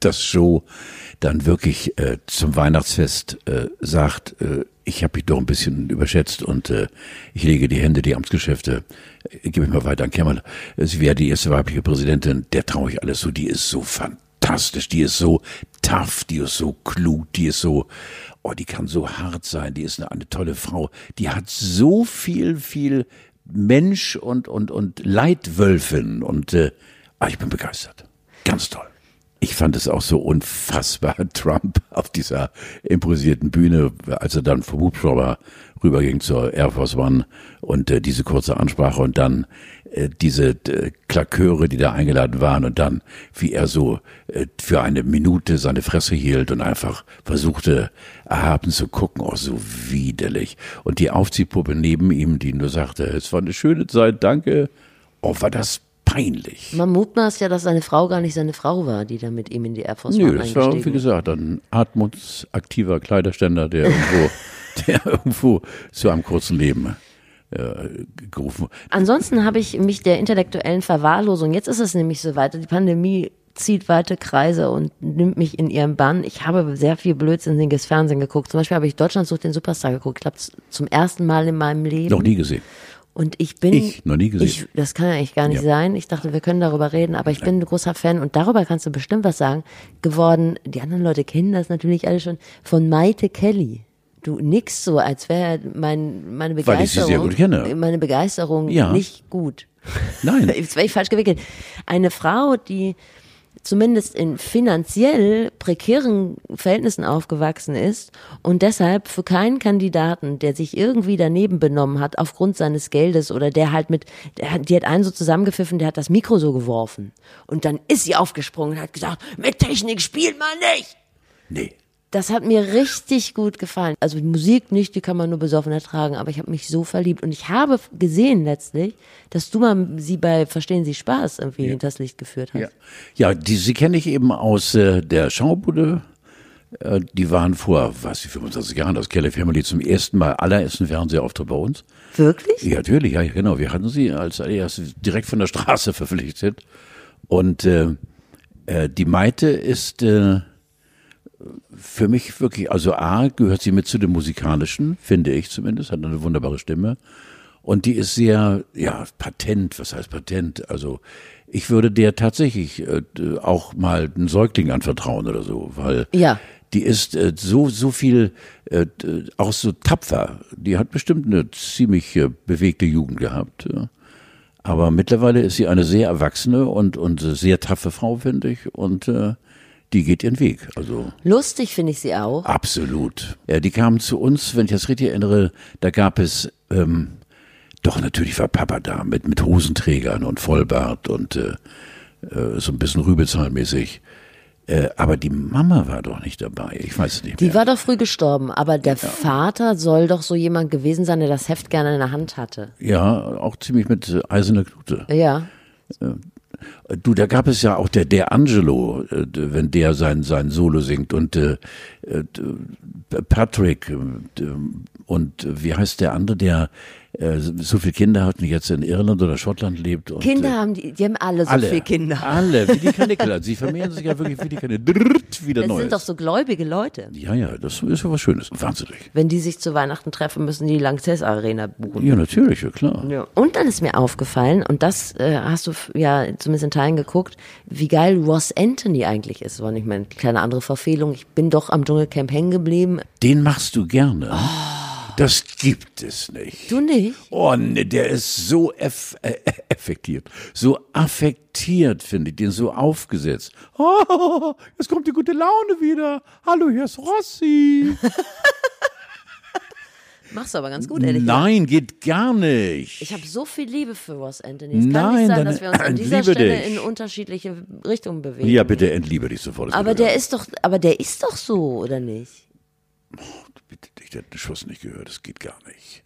dass Joe dann wirklich äh, zum Weihnachtsfest äh, sagt, äh, ich habe mich doch ein bisschen überschätzt und äh, ich lege die Hände, die Amtsgeschäfte, äh, gebe ich mal weiter an Kemal. Sie wäre die erste weibliche Präsidentin, der traue ich alles so, die ist so fantastisch, die ist so tough, die ist so klug, die ist so, oh, die kann so hart sein, die ist eine, eine tolle Frau, die hat so viel, viel Mensch und, und, und Leitwölfin und äh, ah, ich bin begeistert. Ganz toll. Ich fand es auch so unfassbar, [laughs] Trump auf dieser improvisierten Bühne, als er dann vom Hubschrauber rüberging zur Air Force One und äh, diese kurze Ansprache und dann äh, diese äh, Klaköre, die da eingeladen waren und dann, wie er so äh, für eine Minute seine Fresse hielt und einfach versuchte, erhaben zu gucken, oh, so widerlich. Und die Aufziehpuppe neben ihm, die nur sagte, es war eine schöne Zeit, danke. Oh, war das peinlich. Man mutmaßt ja, dass seine Frau gar nicht seine Frau war, die da mit ihm in die Air Force Nö, das war, wie gesagt, ein atmungsaktiver Kleiderständer, der [laughs] irgendwo, der irgendwo zu einem kurzen Leben äh, gerufen Ansonsten habe ich mich der intellektuellen Verwahrlosung, jetzt ist es nämlich so weiter, die Pandemie zieht weite Kreise und nimmt mich in ihren Bann. Ich habe sehr viel blödsinniges Fernsehen geguckt. Zum Beispiel habe ich Deutschland sucht den Superstar geguckt. Ich glaube, zum ersten Mal in meinem Leben. Noch nie gesehen. Und ich bin. Ich? Noch nie gesehen. Ich, das kann ja eigentlich gar nicht Ja. sein. Ich dachte, wir können darüber reden, aber ich bin ein großer Fan und darüber kannst du bestimmt was sagen. Geworden, die anderen Leute kennen das natürlich alle schon, von Maite Kelly. Du nix so, als wäre mein, meine Begeisterung. Weil ich sie sehr gut kenne. Meine Begeisterung Ja. nicht gut. [laughs] Nein. [laughs] Jetzt war ich falsch gewickelt. Eine Frau, die zumindest in finanziell prekären Verhältnissen aufgewachsen ist und deshalb für keinen Kandidaten, der sich irgendwie daneben benommen hat aufgrund seines Geldes oder der halt mit, der, hat- die hat einen so zusammengepfiffen, der hat das Mikro so geworfen und dann ist sie aufgesprungen und hat gesagt, mit Technik spielt man nicht. Nee. Das hat mir richtig gut gefallen. Also die Musik nicht, die kann man nur besoffen ertragen, aber ich habe mich so verliebt und ich habe gesehen letztlich, dass du mal sie bei Verstehen Sie Spaß irgendwie hinters Licht geführt hast. Ja, ja die, sie kenne ich eben aus äh, der Schaubude. Äh, die waren vor, was, 25 Jahren, das Kelly Family zum ersten Mal allerersten Fernsehauftritt bei uns. Wirklich? Ja, natürlich, ja, genau. Wir hatten sie als erstes direkt von der Straße [laughs] verpflichtet. Und äh, äh, die Maite ist äh, für mich wirklich, also A, gehört sie mit zu dem musikalischen, finde ich zumindest, hat eine wunderbare Stimme. Und die ist sehr, ja, patent, was heißt patent? Also ich würde der tatsächlich äh, auch mal einen Säugling anvertrauen oder so, weil Ja. die ist äh, so so viel äh, auch so tapfer. Die hat bestimmt eine ziemlich äh, bewegte Jugend gehabt. Ja. Aber mittlerweile ist sie eine sehr erwachsene und und sehr taffe Frau, finde ich. Und äh, die geht ihren Weg. Also Lustig finde ich sie auch. absolut. Ja, die kamen zu uns, wenn ich das richtig erinnere. Da gab es ähm, doch natürlich war Papa da mit mit Hosenträgern und Vollbart und äh, äh, so ein bisschen Rübezahlmäßig. Äh, aber die Mama war doch nicht dabei. Ich weiß es nicht Die mehr. war doch früh gestorben, aber der Vater soll doch so jemand gewesen sein, der das Heft gerne in der Hand hatte. Ja, auch ziemlich mit äh, eiserner Knute. Ja. Du, da gab es ja auch der der Angelo, äh, wenn der sein sein Solo singt und äh, äh, Patrick äh, und wie heißt der andere, der äh, so viele Kinder hat und jetzt in Irland oder Schottland lebt. Und, Kinder äh, haben die, die haben alle so alle, viele Kinder. alle, wie die Kanickel. [laughs] Sie vermehren sich ja wirklich wie die Kanickel. Drrrt, Wieder Das Neues. sind doch so gläubige Leute. ja, ja, das ist ja was Schönes. Wahnsinnig. Wenn die sich zu Weihnachten treffen, müssen die die Lanxess Arena buchen. Ja, natürlich, ja klar. Ja. Und dann ist mir aufgefallen, und das äh, hast du ja zumindest in Teilen geguckt, wie geil Ross Anthony eigentlich ist. War nicht meine kleine andere Verfehlung. Ich bin doch am Dschungelcamp hängen geblieben. Den machst du gerne. Das gibt es nicht. Du nicht? Oh ne, der ist so eff äh, effektiv, so affektiert, finde ich, den so aufgesetzt. Oh, [laughs] jetzt kommt die gute Laune wieder. Hallo, hier ist Rossi. [laughs] Machst du aber ganz gut, ehrlich. Nein, geht gar nicht. Ich habe so viel Liebe für Ross Anthony. Es kann Nein, nicht sein, dann dass wir uns an dieser Stelle dich. in unterschiedliche Richtungen bewegen. ja, bitte entliebe dich sofort. Aber der ist doch, aber der ist doch so, oder nicht? Bitte der hat den Schuss nicht gehört, das geht gar nicht.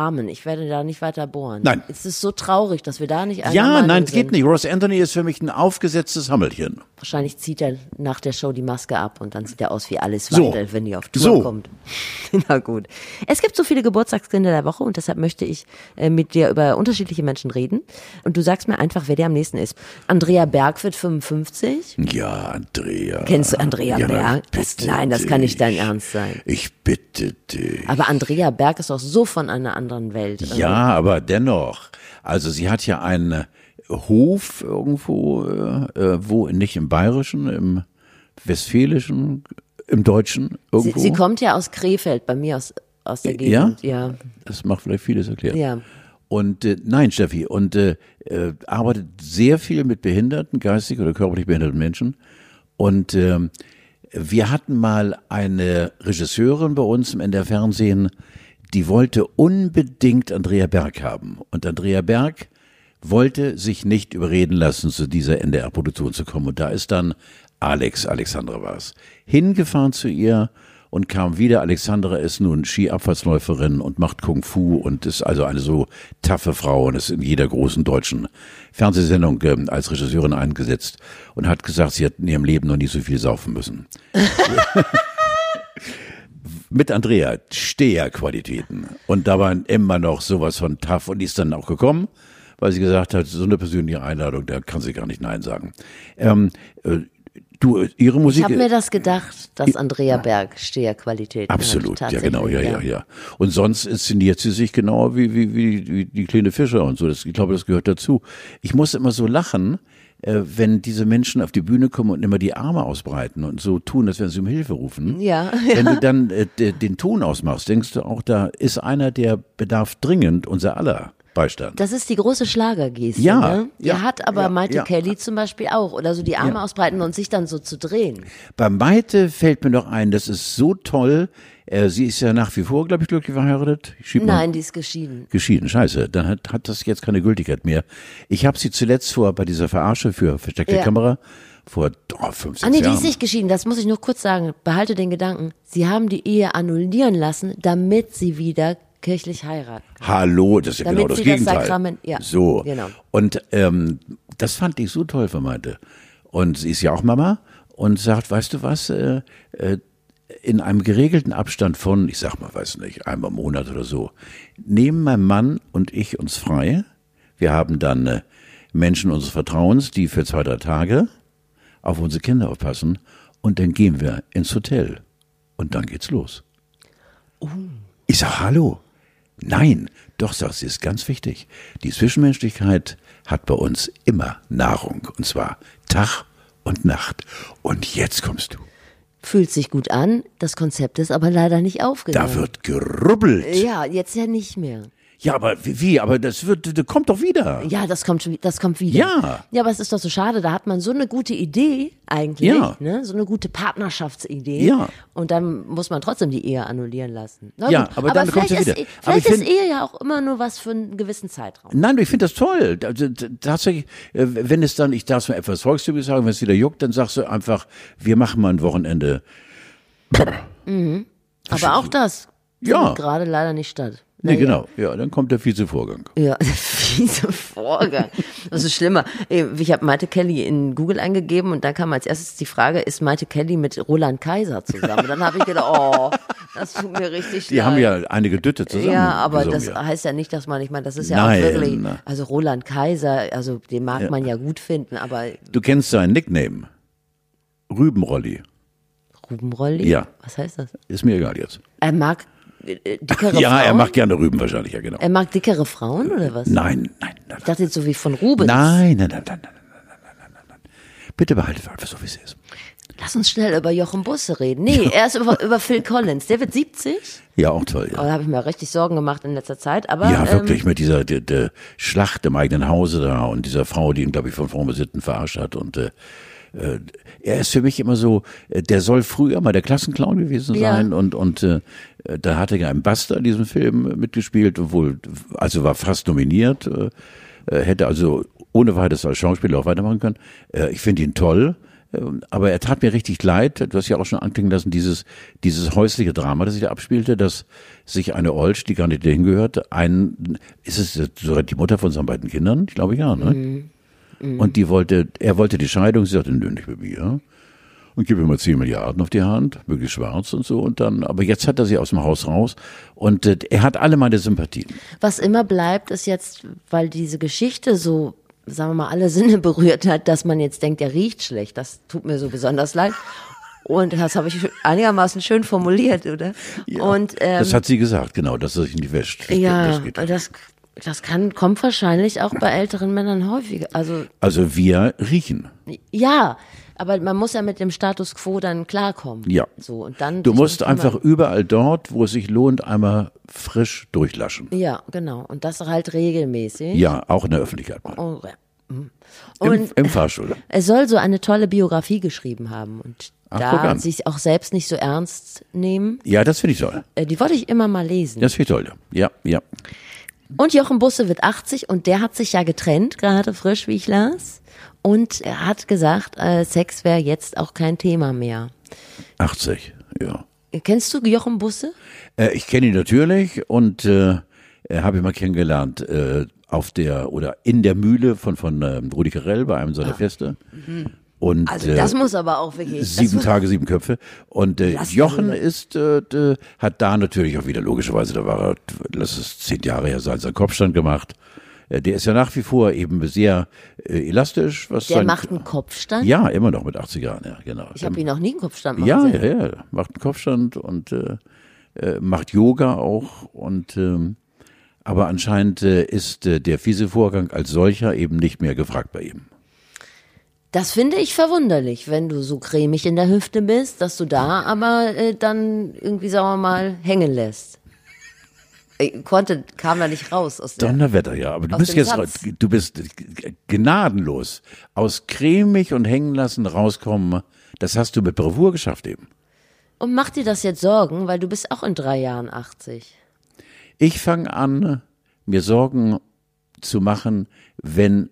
Amen. Ich werde da nicht weiter bohren. Nein. Es ist so traurig, dass wir da nicht Ja, Meinung nein, es sind. geht nicht. Ross Anthony ist für mich ein aufgesetztes Hammelchen. Wahrscheinlich zieht er nach der Show die Maske ab und dann sieht er aus wie Alice So. Weidel, wenn die auf Tour So. kommt. [laughs] Na gut. Es gibt so viele Geburtstagskinder der Woche und deshalb möchte ich äh, mit dir über unterschiedliche Menschen reden. Und du sagst mir einfach, wer dir am nächsten ist. Andrea Berg wird 55. Ja, Andrea. Kennst du Andrea ja, Berg? Das, nein, das kann nicht dein Ernst sein. Ich bitte dich. Aber Andrea Berg ist doch so von einer anderen Welt. Also, Ja, aber dennoch. Also sie hat ja einen äh, Hof irgendwo, äh, äh, wo nicht im Bayerischen, im Westfälischen, im Deutschen Sie, irgendwo. sie kommt ja aus Krefeld, bei mir aus, aus der Ja? Gegend. Ja. Das macht vielleicht vieles erklärt. Ja. Und äh, nein, Steffi, und äh, äh, arbeitet sehr viel mit behinderten, geistig oder körperlich behinderten Menschen. Und ähm, wir hatten mal eine Regisseurin bei uns im NDR Fernsehen, die wollte unbedingt Andrea Berg haben. Und Andrea Berg wollte sich nicht überreden lassen, zu dieser NDR-Produktion zu kommen. Und da ist dann Alex, Alexandra war es, hingefahren zu ihr und kam wieder. Alexandra ist nun Skiabfahrtsläuferin und macht Kung Fu und ist also eine so taffe Frau und ist in jeder großen deutschen Fernsehsendung ähm, als Regisseurin eingesetzt und hat gesagt, sie hat in ihrem Leben noch nie so viel saufen müssen. [laughs] [laughs] Mit Andrea Steherqualitäten. Und da waren immer noch sowas von tough und die ist dann auch gekommen, weil sie gesagt hat, so eine persönliche Einladung, da kann sie gar nicht Nein sagen. Ähm, äh, du, ihre Ich Musik. habe mir das gedacht, dass Andrea Berg Steherqualität Absolut, ja genau, ja, ja, ja. Und sonst inszeniert sie sich genau wie, wie, wie, wie die kleine Fischer und so. Das, ich glaube, das gehört dazu. Ich muss immer so lachen, äh, wenn diese Menschen auf die Bühne kommen und immer die Arme ausbreiten und so tun, als wenn sie um Hilfe rufen. Ja, [laughs] Wenn du dann äh, den Ton ausmachst, denkst du auch, da ist einer, der bedarf dringend unser aller Beistand. Das ist die große Schlagergeste. Ja, ne? ja, Die hat aber ja, Maite ja. Kelly zum Beispiel auch. Oder so die Arme Ja. ausbreiten und sich dann so zu drehen. Bei Maite fällt mir noch ein, das ist so toll. Äh, sie ist ja nach wie vor, glaube ich, glücklich verheiratet. Schieb mal- Nein, die ist geschieden. Geschieden, scheiße, dann hat, hat das jetzt keine Gültigkeit mehr. Ich habe sie zuletzt vor bei dieser Verarsche für versteckte. Kamera vor oh, fünf, sechs Ah nee, die Jahren. ist nicht geschieden. Das muss ich nur kurz sagen. Behalte den Gedanken. Sie haben die Ehe annullieren lassen, damit sie wieder kirchlich heiraten. Hallo, das ist ja Damit genau das sie das Gegenteil. Sakrament- ja, so. genau. Und ähm, das fand ich so toll von Maite. Und sie ist ja auch Mama und sagt, weißt du was, äh, äh, in einem geregelten Abstand von, ich sag mal, weiß nicht, einmal im Monat oder so, nehmen mein Mann und ich uns frei. Wir haben dann äh, Menschen unseres Vertrauens, die für zwei, drei Tage auf unsere Kinder aufpassen und dann gehen wir ins Hotel und dann geht's los. Ich sag, hallo. Nein, doch, sagt sie, ist ganz wichtig. Die Zwischenmenschlichkeit hat bei uns immer Nahrung. Und zwar Tag und Nacht. Und jetzt kommst du. Fühlt sich gut an. Das Konzept ist aber leider nicht aufgegangen. Da wird gerubbelt. ja, jetzt ja nicht mehr. Ja, aber wie, wie? Aber das wird, das kommt doch wieder. Ja, das kommt, schon- das kommt wieder. Ja. Ja, aber es ist doch so schade, da hat man so eine gute Idee eigentlich, Ja. ne? so eine gute Partnerschaftsidee. Ja. Und dann muss man trotzdem die Ehe annullieren lassen. Na Ja, gut, aber dann kommt sie ist, wieder. E- Aber ich Vielleicht ist find- Ehe ja auch immer nur was für einen gewissen Zeitraum. Nein, ich finde das toll. Tatsächlich, äh, wenn es dann, ich darf es mal etwas volkstümlich sagen, wenn es wieder juckt, dann sagst du einfach, wir machen mal ein Wochenende. Aber auch das Ja. findet gerade leider nicht statt. Nee, Naja. genau. Ja, dann kommt der Vizevorgang. Ja, [laughs] fiese Vorgang. Das ist schlimmer. Ich habe Maite Kelly in Google eingegeben und dann kam als erstes die Frage, ist Maite Kelly mit Roland Kaiser zusammen? Und dann habe ich gedacht, oh, das tut mir richtig Die leid. haben ja einige Dütte zusammen. Ja, aber das ja. heißt ja nicht, dass man, ich meine, das ist ja Nein. auch wirklich, also Roland Kaiser, also den mag man ja gut finden, aber Du kennst seinen Nickname. Rübenrolli. Ruben Rolli? Ja. Was heißt das? Ist mir egal jetzt. Er mag dickere ja, Frauen? er macht gerne Rüben wahrscheinlich, ja genau. Er mag dickere Frauen oder was? Nein, nein, nein. Ich dachte jetzt so wie von Rubens. Nein, nein, nein, nein, nein, nein, nein, nein, nein, nein. Bitte behalte es einfach so, wie es ist. Lass uns schnell über Jochen Busse reden. Nee, er ist über, über Phil Collins. Der wird 70. Ja, auch toll, Oh, ja. Da habe ich mir richtig Sorgen gemacht in letzter Zeit. Aber Ja, ähm, wirklich mit dieser der, der Schlacht im eigenen Hause da und dieser Frau, die ihn, glaube ich, von vorn bis hinten verarscht hat. Und äh, äh, er ist für mich immer so, äh, der soll früher mal der Klassenclown gewesen Ja. sein und und äh, da hatte er einen Buster in diesem Film mitgespielt, obwohl, also war fast nominiert, äh, äh, hätte also ohne weiteres als Schauspieler auch weitermachen können. Äh, ich finde ihn toll. Aber er tat mir richtig leid. Du hast ja auch schon anklingen lassen, dieses, dieses häusliche Drama, das sich da abspielte, dass sich eine Olsch, die gar nicht dahin gehört, ein, ist es sogar die Mutter von seinen beiden Kindern? Ich glaube ja, ne? Und die wollte, er wollte die Scheidung, sie sagte, nö, nicht mit mir. Und gib ihm mal 10 Milliarden auf die Hand, möglichst schwarz und so. Und dann, aber jetzt hat er sie aus dem Haus raus und äh, er hat alle meine Sympathien. Was immer bleibt, ist jetzt, weil diese Geschichte so, sagen wir mal, alle Sinne [laughs] berührt hat, dass man jetzt denkt, er riecht schlecht. Das tut mir so besonders leid. Und das habe ich einigermaßen schön formuliert, oder? und ähm, das hat sie gesagt, genau, dass er sich nicht wäscht. ja, Das geht. das, das kann, kommt wahrscheinlich auch bei älteren Männern häufiger. Also Also wir riechen. ja, aber man muss ja mit dem Status quo dann klarkommen. Ja. So und dann. Du musst einfach überall dort, wo es sich lohnt, einmal frisch durchlaschen. Ja, genau. Und das halt regelmäßig. Ja, auch in der Öffentlichkeit mal. Oh, ja. Im, Und Im Fahrstuhl. [laughs] er soll so eine tolle Biografie geschrieben haben und Ach, da sich auch selbst nicht so ernst nehmen. Ja, das finde ich toll. Äh, Die wollte ich immer mal lesen. Das finde ich toll. Ja, ja. Und Jochen Busse wird 80 und der hat sich ja getrennt, gerade frisch, wie ich las. Und er hat gesagt, äh, Sex wäre jetzt auch kein Thema mehr. 80, ja. Kennst du Jochen Busse? Äh, ich kenne ihn natürlich und äh, habe ihn mal kennengelernt äh, auf der oder in der Mühle von von ähm, Rudi Carell bei einem seiner Feste. Und. Also äh, das muss aber auch wirklich. sieben Tage, sieben Köpfe. Und äh, Jochen ist, äh, d- hat da natürlich auch wieder logischerweise, da war er, lass es zehn Jahre her sein, seinen Kopfstand gemacht. Äh, der ist ja nach wie vor eben sehr äh, elastisch. Was der sein, macht einen Kopfstand. Ja, immer noch mit 80 Jahren, ja, genau. Ich habe ihn noch nie einen Kopfstand machen Ja, sehen. ja, ja, macht einen Kopfstand und äh, äh, macht Yoga auch und ähm, aber anscheinend äh, ist äh, der fiese Vorgang als solcher eben nicht mehr gefragt bei ihm. Das finde ich verwunderlich, wenn du so cremig in der Hüfte bist, dass du da aber äh, dann irgendwie, sagen wir mal, hängen lässt. Ich konnte, kam da nicht raus aus der. Donnerwetter, ja, aber du bist jetzt, Satz. du bist gnadenlos aus cremig und hängen lassen rauskommen. Das hast du mit Bravour geschafft eben. Und mach dir das jetzt Sorgen, weil du bist auch in drei Jahren 80. Ich fange an, mir Sorgen zu machen, wenn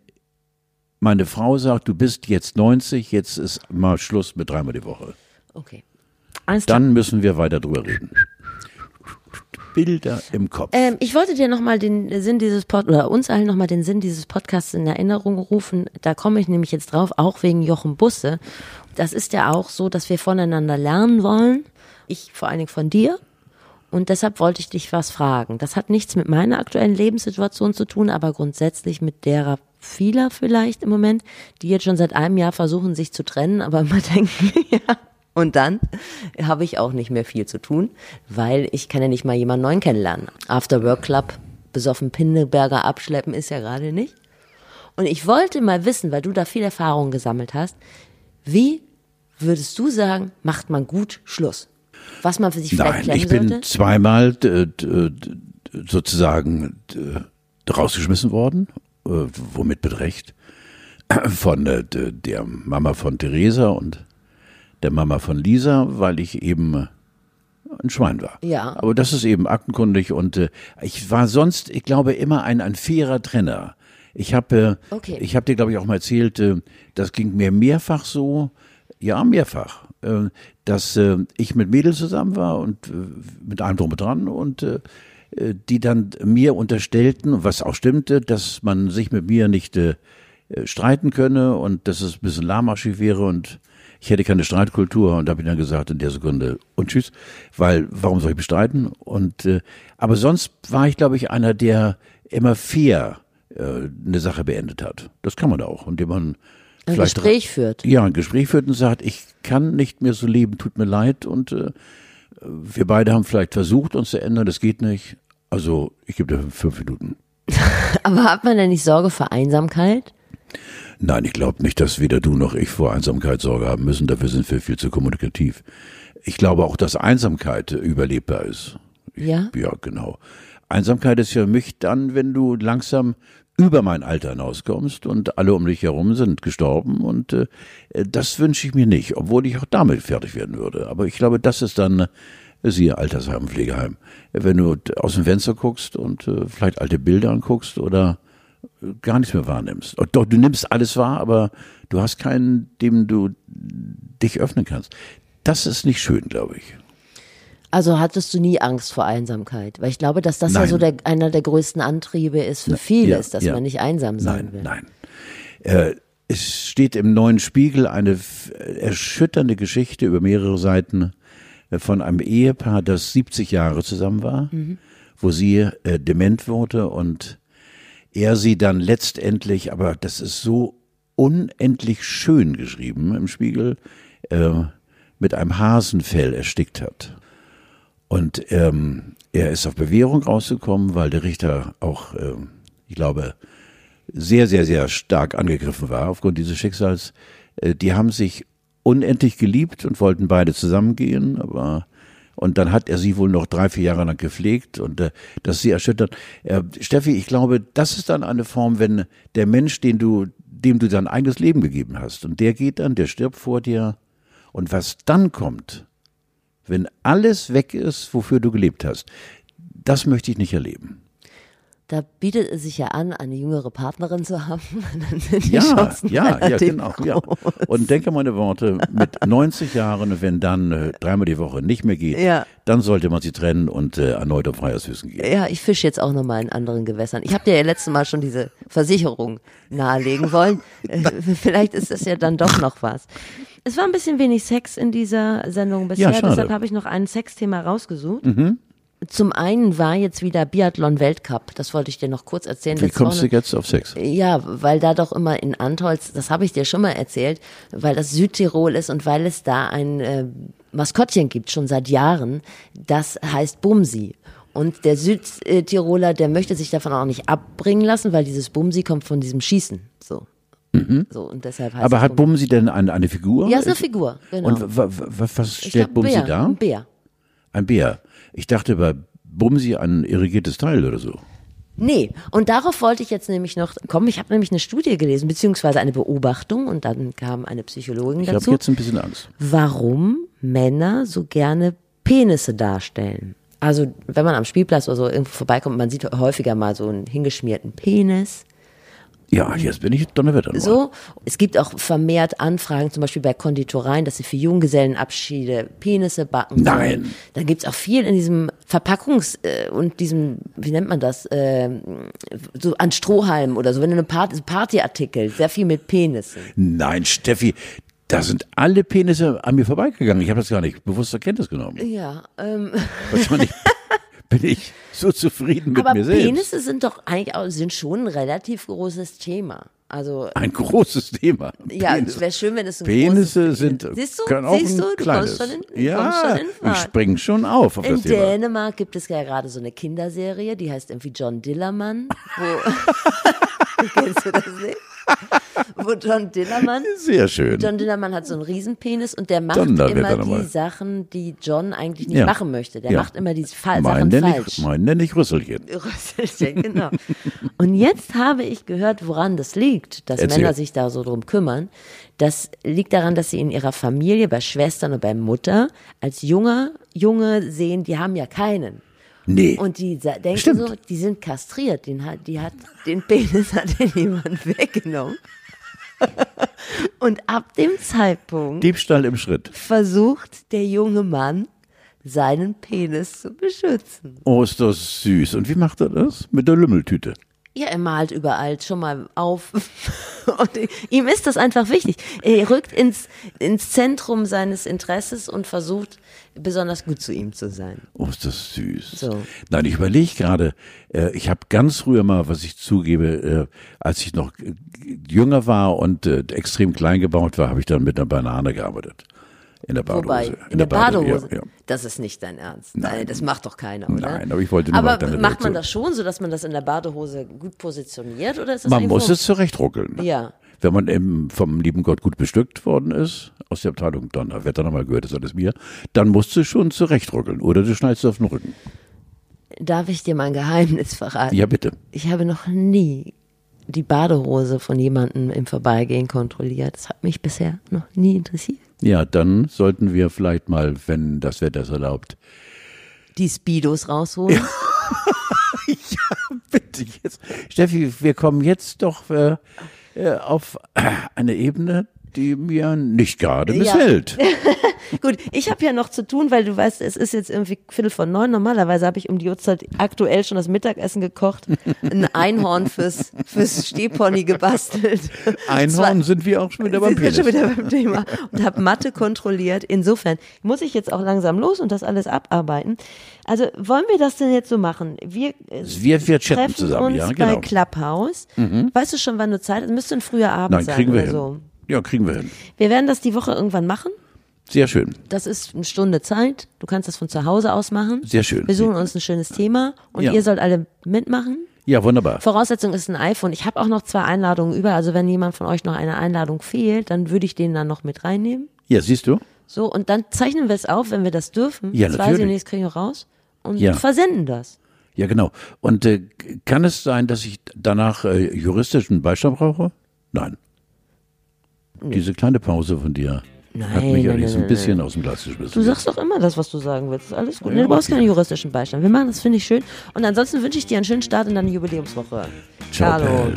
meine Frau sagt, du bist jetzt 90, jetzt ist mal Schluss mit dreimal die Woche. Okay. Alles klar. Dann müssen wir weiter drüber reden. Bilder im Kopf. Ähm, ich wollte dir nochmal den Sinn dieses Pod oder uns allen nochmal den Sinn dieses Podcasts in Erinnerung rufen. Da komme ich nämlich jetzt drauf, auch wegen Jochen Busse. Das ist ja auch so, dass wir voneinander lernen wollen. Ich vor allen Dingen von dir. Und deshalb wollte ich dich was fragen. Das hat nichts mit meiner aktuellen Lebenssituation zu tun, aber grundsätzlich mit derer vieler vielleicht im Moment, die jetzt schon seit einem Jahr versuchen, sich zu trennen, aber immer [laughs] denken, ja. Und dann habe ich auch nicht mehr viel zu tun, weil ich kann ja nicht mal jemanden neuen kennenlernen. After Work Club, besoffen Pinneberger abschleppen ist ja gerade nicht. Und ich wollte mal wissen, weil du da viel Erfahrung gesammelt hast, wie würdest du sagen, macht man gut Schluss? Was man für sich vielleicht Nein, ich bin sollte? zweimal d- d- sozusagen rausgeschmissen worden, äh, womit mit Recht, [clears throat] von äh, der Mama von Theresa und der Mama von Lisa, weil ich eben ein Schwein war. Ja. Aber das ist eben aktenkundig und äh, ich war sonst, ich glaube, immer ein, ein fairer Trenner. Ich habe, äh, Okay. ich habe dir, glaube ich, auch mal erzählt, äh, das ging mir mehrfach so, ja, mehrfach, äh, dass äh, ich mit Mädels zusammen war und äh, mit allem drum und dran und äh, äh, die dann mir unterstellten, was auch stimmte, dass man sich mit mir nicht äh, äh, streiten könne und dass es ein bisschen lahmarschig wäre und ich hätte keine Streitkultur und da habe ich dann gesagt in der Sekunde und tschüss, weil warum soll ich bestreiten? Und äh, aber sonst war ich, glaube ich, einer, der immer fair äh, eine Sache beendet hat. Das kann man auch, indem man Ein Gespräch führt. ja, ein Gespräch führt und sagt, ich kann nicht mehr so leben, tut mir leid und äh, wir beide haben vielleicht versucht, uns zu ändern, das geht nicht. Also ich gebe dir fünf Minuten. [laughs] Aber hat man denn nicht Sorge vor Einsamkeit? Nein, ich glaube nicht, dass weder du noch ich vor Einsamkeit Sorge haben müssen. Dafür sind wir viel zu kommunikativ. Ich glaube auch, dass Einsamkeit überlebbar ist. Ja? Ja, genau. Einsamkeit ist für mich dann, wenn du langsam über mein Alter hinauskommst und alle um dich herum sind gestorben und äh, das wünsche ich mir nicht, obwohl ich auch damit fertig werden würde. Aber ich glaube, das ist dann, äh, siehe Altersheim, Pflegeheim, wenn du aus dem Fenster guckst und äh, vielleicht alte Bilder anguckst oder gar nichts mehr wahrnimmst. Doch, du nimmst alles wahr, aber du hast keinen, dem du dich öffnen kannst. Das ist nicht schön, glaube ich. Also hattest du nie Angst vor Einsamkeit? Weil ich glaube, dass das Nein. ja so der, einer der größten Antriebe ist für viele, ja, ist, dass ja. man nicht einsam sein Nein, will. nein. Äh, es steht im neuen Spiegel eine erschütternde Geschichte über mehrere Seiten äh, von einem Ehepaar, das 70 Jahre zusammen war, wo sie äh, dement wurde und er sie dann letztendlich, aber das ist so unendlich schön geschrieben im Spiegel, äh, mit einem Hasenfell erstickt hat. Und ähm, er ist auf Bewährung rausgekommen, weil der Richter auch, ähm, ich glaube, sehr, sehr, sehr stark angegriffen war aufgrund dieses Schicksals. Äh, die haben sich unendlich geliebt und wollten beide zusammengehen, aber und dann hat er sie wohl noch drei, vier Jahre lang gepflegt und äh, das ist sie erschüttert. Äh, Steffi, ich glaube, das ist dann eine Form, wenn der Mensch, den du, dem du dein eigenes Leben gegeben hast und der geht dann, der stirbt vor dir und was dann kommt, wenn alles weg ist, wofür du gelebt hast, das möchte ich nicht erleben. Da bietet es sich ja an, eine jüngere Partnerin zu haben. [laughs] Dann sind die Ja, Chancen ja, ja, genau. Ja. Und denke meine Worte, mit [laughs] 90 Jahren, wenn dann äh, dreimal die Woche nicht mehr geht, Ja. dann sollte man sie trennen und äh, erneut auf Freiersfüßen gehen. Ja, ich fische jetzt auch nochmal in anderen Gewässern. Ich habe dir ja letztes Mal schon diese Versicherung nahelegen wollen. [laughs] Äh, Vielleicht ist das ja dann doch noch was. Es war ein bisschen wenig Sex in dieser Sendung bisher, Ja. Mhm. deshalb habe ich noch ein Sexthema rausgesucht. Zum einen war jetzt wieder Biathlon-Weltcup. Das wollte ich dir noch kurz erzählen. Wie kommst du jetzt auf Sex? ja, weil da doch immer in Antolz, das habe ich dir schon mal erzählt, weil das Südtirol ist und weil es da ein äh, Maskottchen gibt, schon seit Jahren, das heißt Bumsi. Und der Südtiroler, der möchte sich davon auch nicht abbringen lassen, weil dieses Bumsi kommt von diesem Schießen. So. So, und deshalb heißt Mhm. Aber hat Bumsi denn eine, eine Figur? Ja, ist eine Figur, genau. Und wa- wa- wa- was Ich stellt glaub, Bumsi Bär, dar? Ein Bär. Ein Bär. Ich dachte bei Bumsi ein irrigiertes Teil oder so. Nee, und darauf wollte ich jetzt nämlich noch kommen. Ich habe nämlich eine Studie gelesen, beziehungsweise eine Beobachtung und dann kam eine Psychologin Ich habe dazu. jetzt ein bisschen Angst. warum Männer so gerne Penisse darstellen. Also wenn man am Spielplatz oder so irgendwo vorbeikommt, man sieht häufiger mal so einen hingeschmierten Penis. Ja, jetzt bin ich Donnerwetter. nur. So, es gibt auch vermehrt Anfragen, zum Beispiel bei Konditoreien, dass sie für Junggesellenabschiede Penisse backen. Nein. Sollen. Dann gibt's auch viel in diesem Verpackungs- äh, und diesem, wie nennt man das, äh, so an Strohhalmen oder so, wenn du eine Party, Partyartikel, sehr viel mit Penissen. Nein, Steffi, da sind alle Penisse an mir vorbeigegangen. Ich habe das gar nicht bewusst zur Kenntnis genommen. Ja, ähm, Wahrscheinlich [laughs] bin ich so zufrieden mit aber mir selbst. Penisse sind doch eigentlich auch, sind schon ein relativ großes Thema. Also Ein großes Thema. ja, Penis. es wäre schön, wenn es ein Penisse großes sind Siehst du, können auch siehst ein du, du kleines. kommst schon in, du ja, schon in ich springe schon auf auf In das Thema. Dänemark gibt es ja gerade so eine Kinderserie, die heißt irgendwie John Dillermann. Wo, [laughs] [laughs] kennst du das nicht? [laughs] Wo John Dillermann, Sehr schön. John Dillermann hat so einen Riesenpenis und der macht immer die Sachen, die John eigentlich nicht Ja. machen möchte. Der Ja. macht immer die Fa mein Sachen nenne falsch. ich, mein nenne ich Rüsselchen. [laughs] Rösselchen, genau. Und jetzt habe ich gehört, woran das liegt, dass Erzähl. Männer sich da so drum kümmern. Das liegt daran, dass sie in ihrer Familie, bei Schwestern und bei Mutter, als junger Junge sehen, die haben ja keinen. Nee. Und die denken Stimmt. so, die sind kastriert. Den hat, die hat, den Penis [laughs] hat den jemand weggenommen. [laughs] Und ab dem Zeitpunkt Diebstahl im Schritt. versucht der junge Mann, seinen Penis zu beschützen. Oh, ist das süß. Und wie macht er das? Mit der Lümmeltüte. Ja, er malt überall schon mal auf. [laughs] Und ihm ist das einfach wichtig. Er rückt ins, ins Zentrum seines Interesses und versucht, besonders gut zu ihm zu sein. Oh, ist das süß. So. Nein, ich überlege gerade, äh, ich habe ganz früher mal, was ich zugebe, äh, als ich noch äh, jünger war und äh, extrem klein gebaut war, habe ich dann mit einer Banane gearbeitet. In der Badehose. Wobei, in, der Badehose, Ja, ja. das ist nicht dein Ernst. Nein. Das macht doch keiner, oder? Nein, aber ich wollte nur Aber macht man das schon, so dass man das in der Badehose gut positioniert, oder ist das Man irgendwo- muss es zurechtruckeln. Ja. Wenn man eben vom lieben Gott gut bestückt worden ist, aus der Abteilung Donnerwetter nochmal gehört, das alles mir, dann musst du schon zurechtruckeln oder du schneidest auf den Rücken. Darf ich dir mein Geheimnis verraten? Ja, bitte. Ich habe noch nie die Badehose von jemandem im Vorbeigehen kontrolliert. Das hat mich bisher noch nie interessiert. Ja, dann sollten wir vielleicht mal, wenn das Wetter es erlaubt, Die Speedos rausholen. [laughs] bitte wollte ich jetzt, Steffi, wir kommen jetzt doch äh, äh, auf eine Ebene, die mir nicht gerade Ja. missfällt. [laughs] Gut, ich habe ja noch zu tun, weil du weißt, es ist jetzt irgendwie Viertel von neun. Normalerweise habe ich um die Uhrzeit aktuell schon das Mittagessen gekocht, ein [laughs] Einhorn fürs, fürs Stehpony gebastelt. [laughs] Einhorn sind wir auch schon wieder beim sind schon wieder beim Thema und habe Mathe kontrolliert. Insofern muss ich jetzt auch langsam los und das alles abarbeiten. Also wollen wir das denn jetzt so machen? Wir, äh, Wir, wir chatten treffen zusammen, uns ja, bei genau. Mhm. Clubhouse. Weißt du schon, wann du Zeit hast? Müsste ein früher Abend Nein, sein kriegen wir oder hin. so. Ja, kriegen wir hin. Wir werden das die Woche irgendwann machen. Sehr schön. Das ist eine Stunde Zeit. Du kannst das von zu Hause aus machen. Sehr schön. Wir suchen uns ein schönes Thema und Ja. ihr sollt alle mitmachen. Ja, wunderbar. Voraussetzung ist ein iPhone. Ich habe auch noch zwei Einladungen über. Also wenn jemand von euch noch eine Einladung fehlt, dann würde ich den dann noch mit reinnehmen. Ja, siehst du? So, und dann zeichnen wir es auf, wenn wir das dürfen. Ja, ich natürlich. das kriegen wir raus. Und Ja. versenden das. Ja, genau. Und äh, kann es sein, dass ich danach äh, juristischen Beistand brauche? Nein. Diese kleine Pause von dir hat Nein, mich eigentlich nein, so ein bisschen aus dem Glas geschmissen. Du sagst doch immer das, was du sagen willst. Ist alles gut. Ja, nee, du brauchst okay. keinen juristischen Beistand. Wir machen das, finde ich schön. Und ansonsten wünsche ich dir einen schönen Start in deine Jubiläumswoche. Ciao.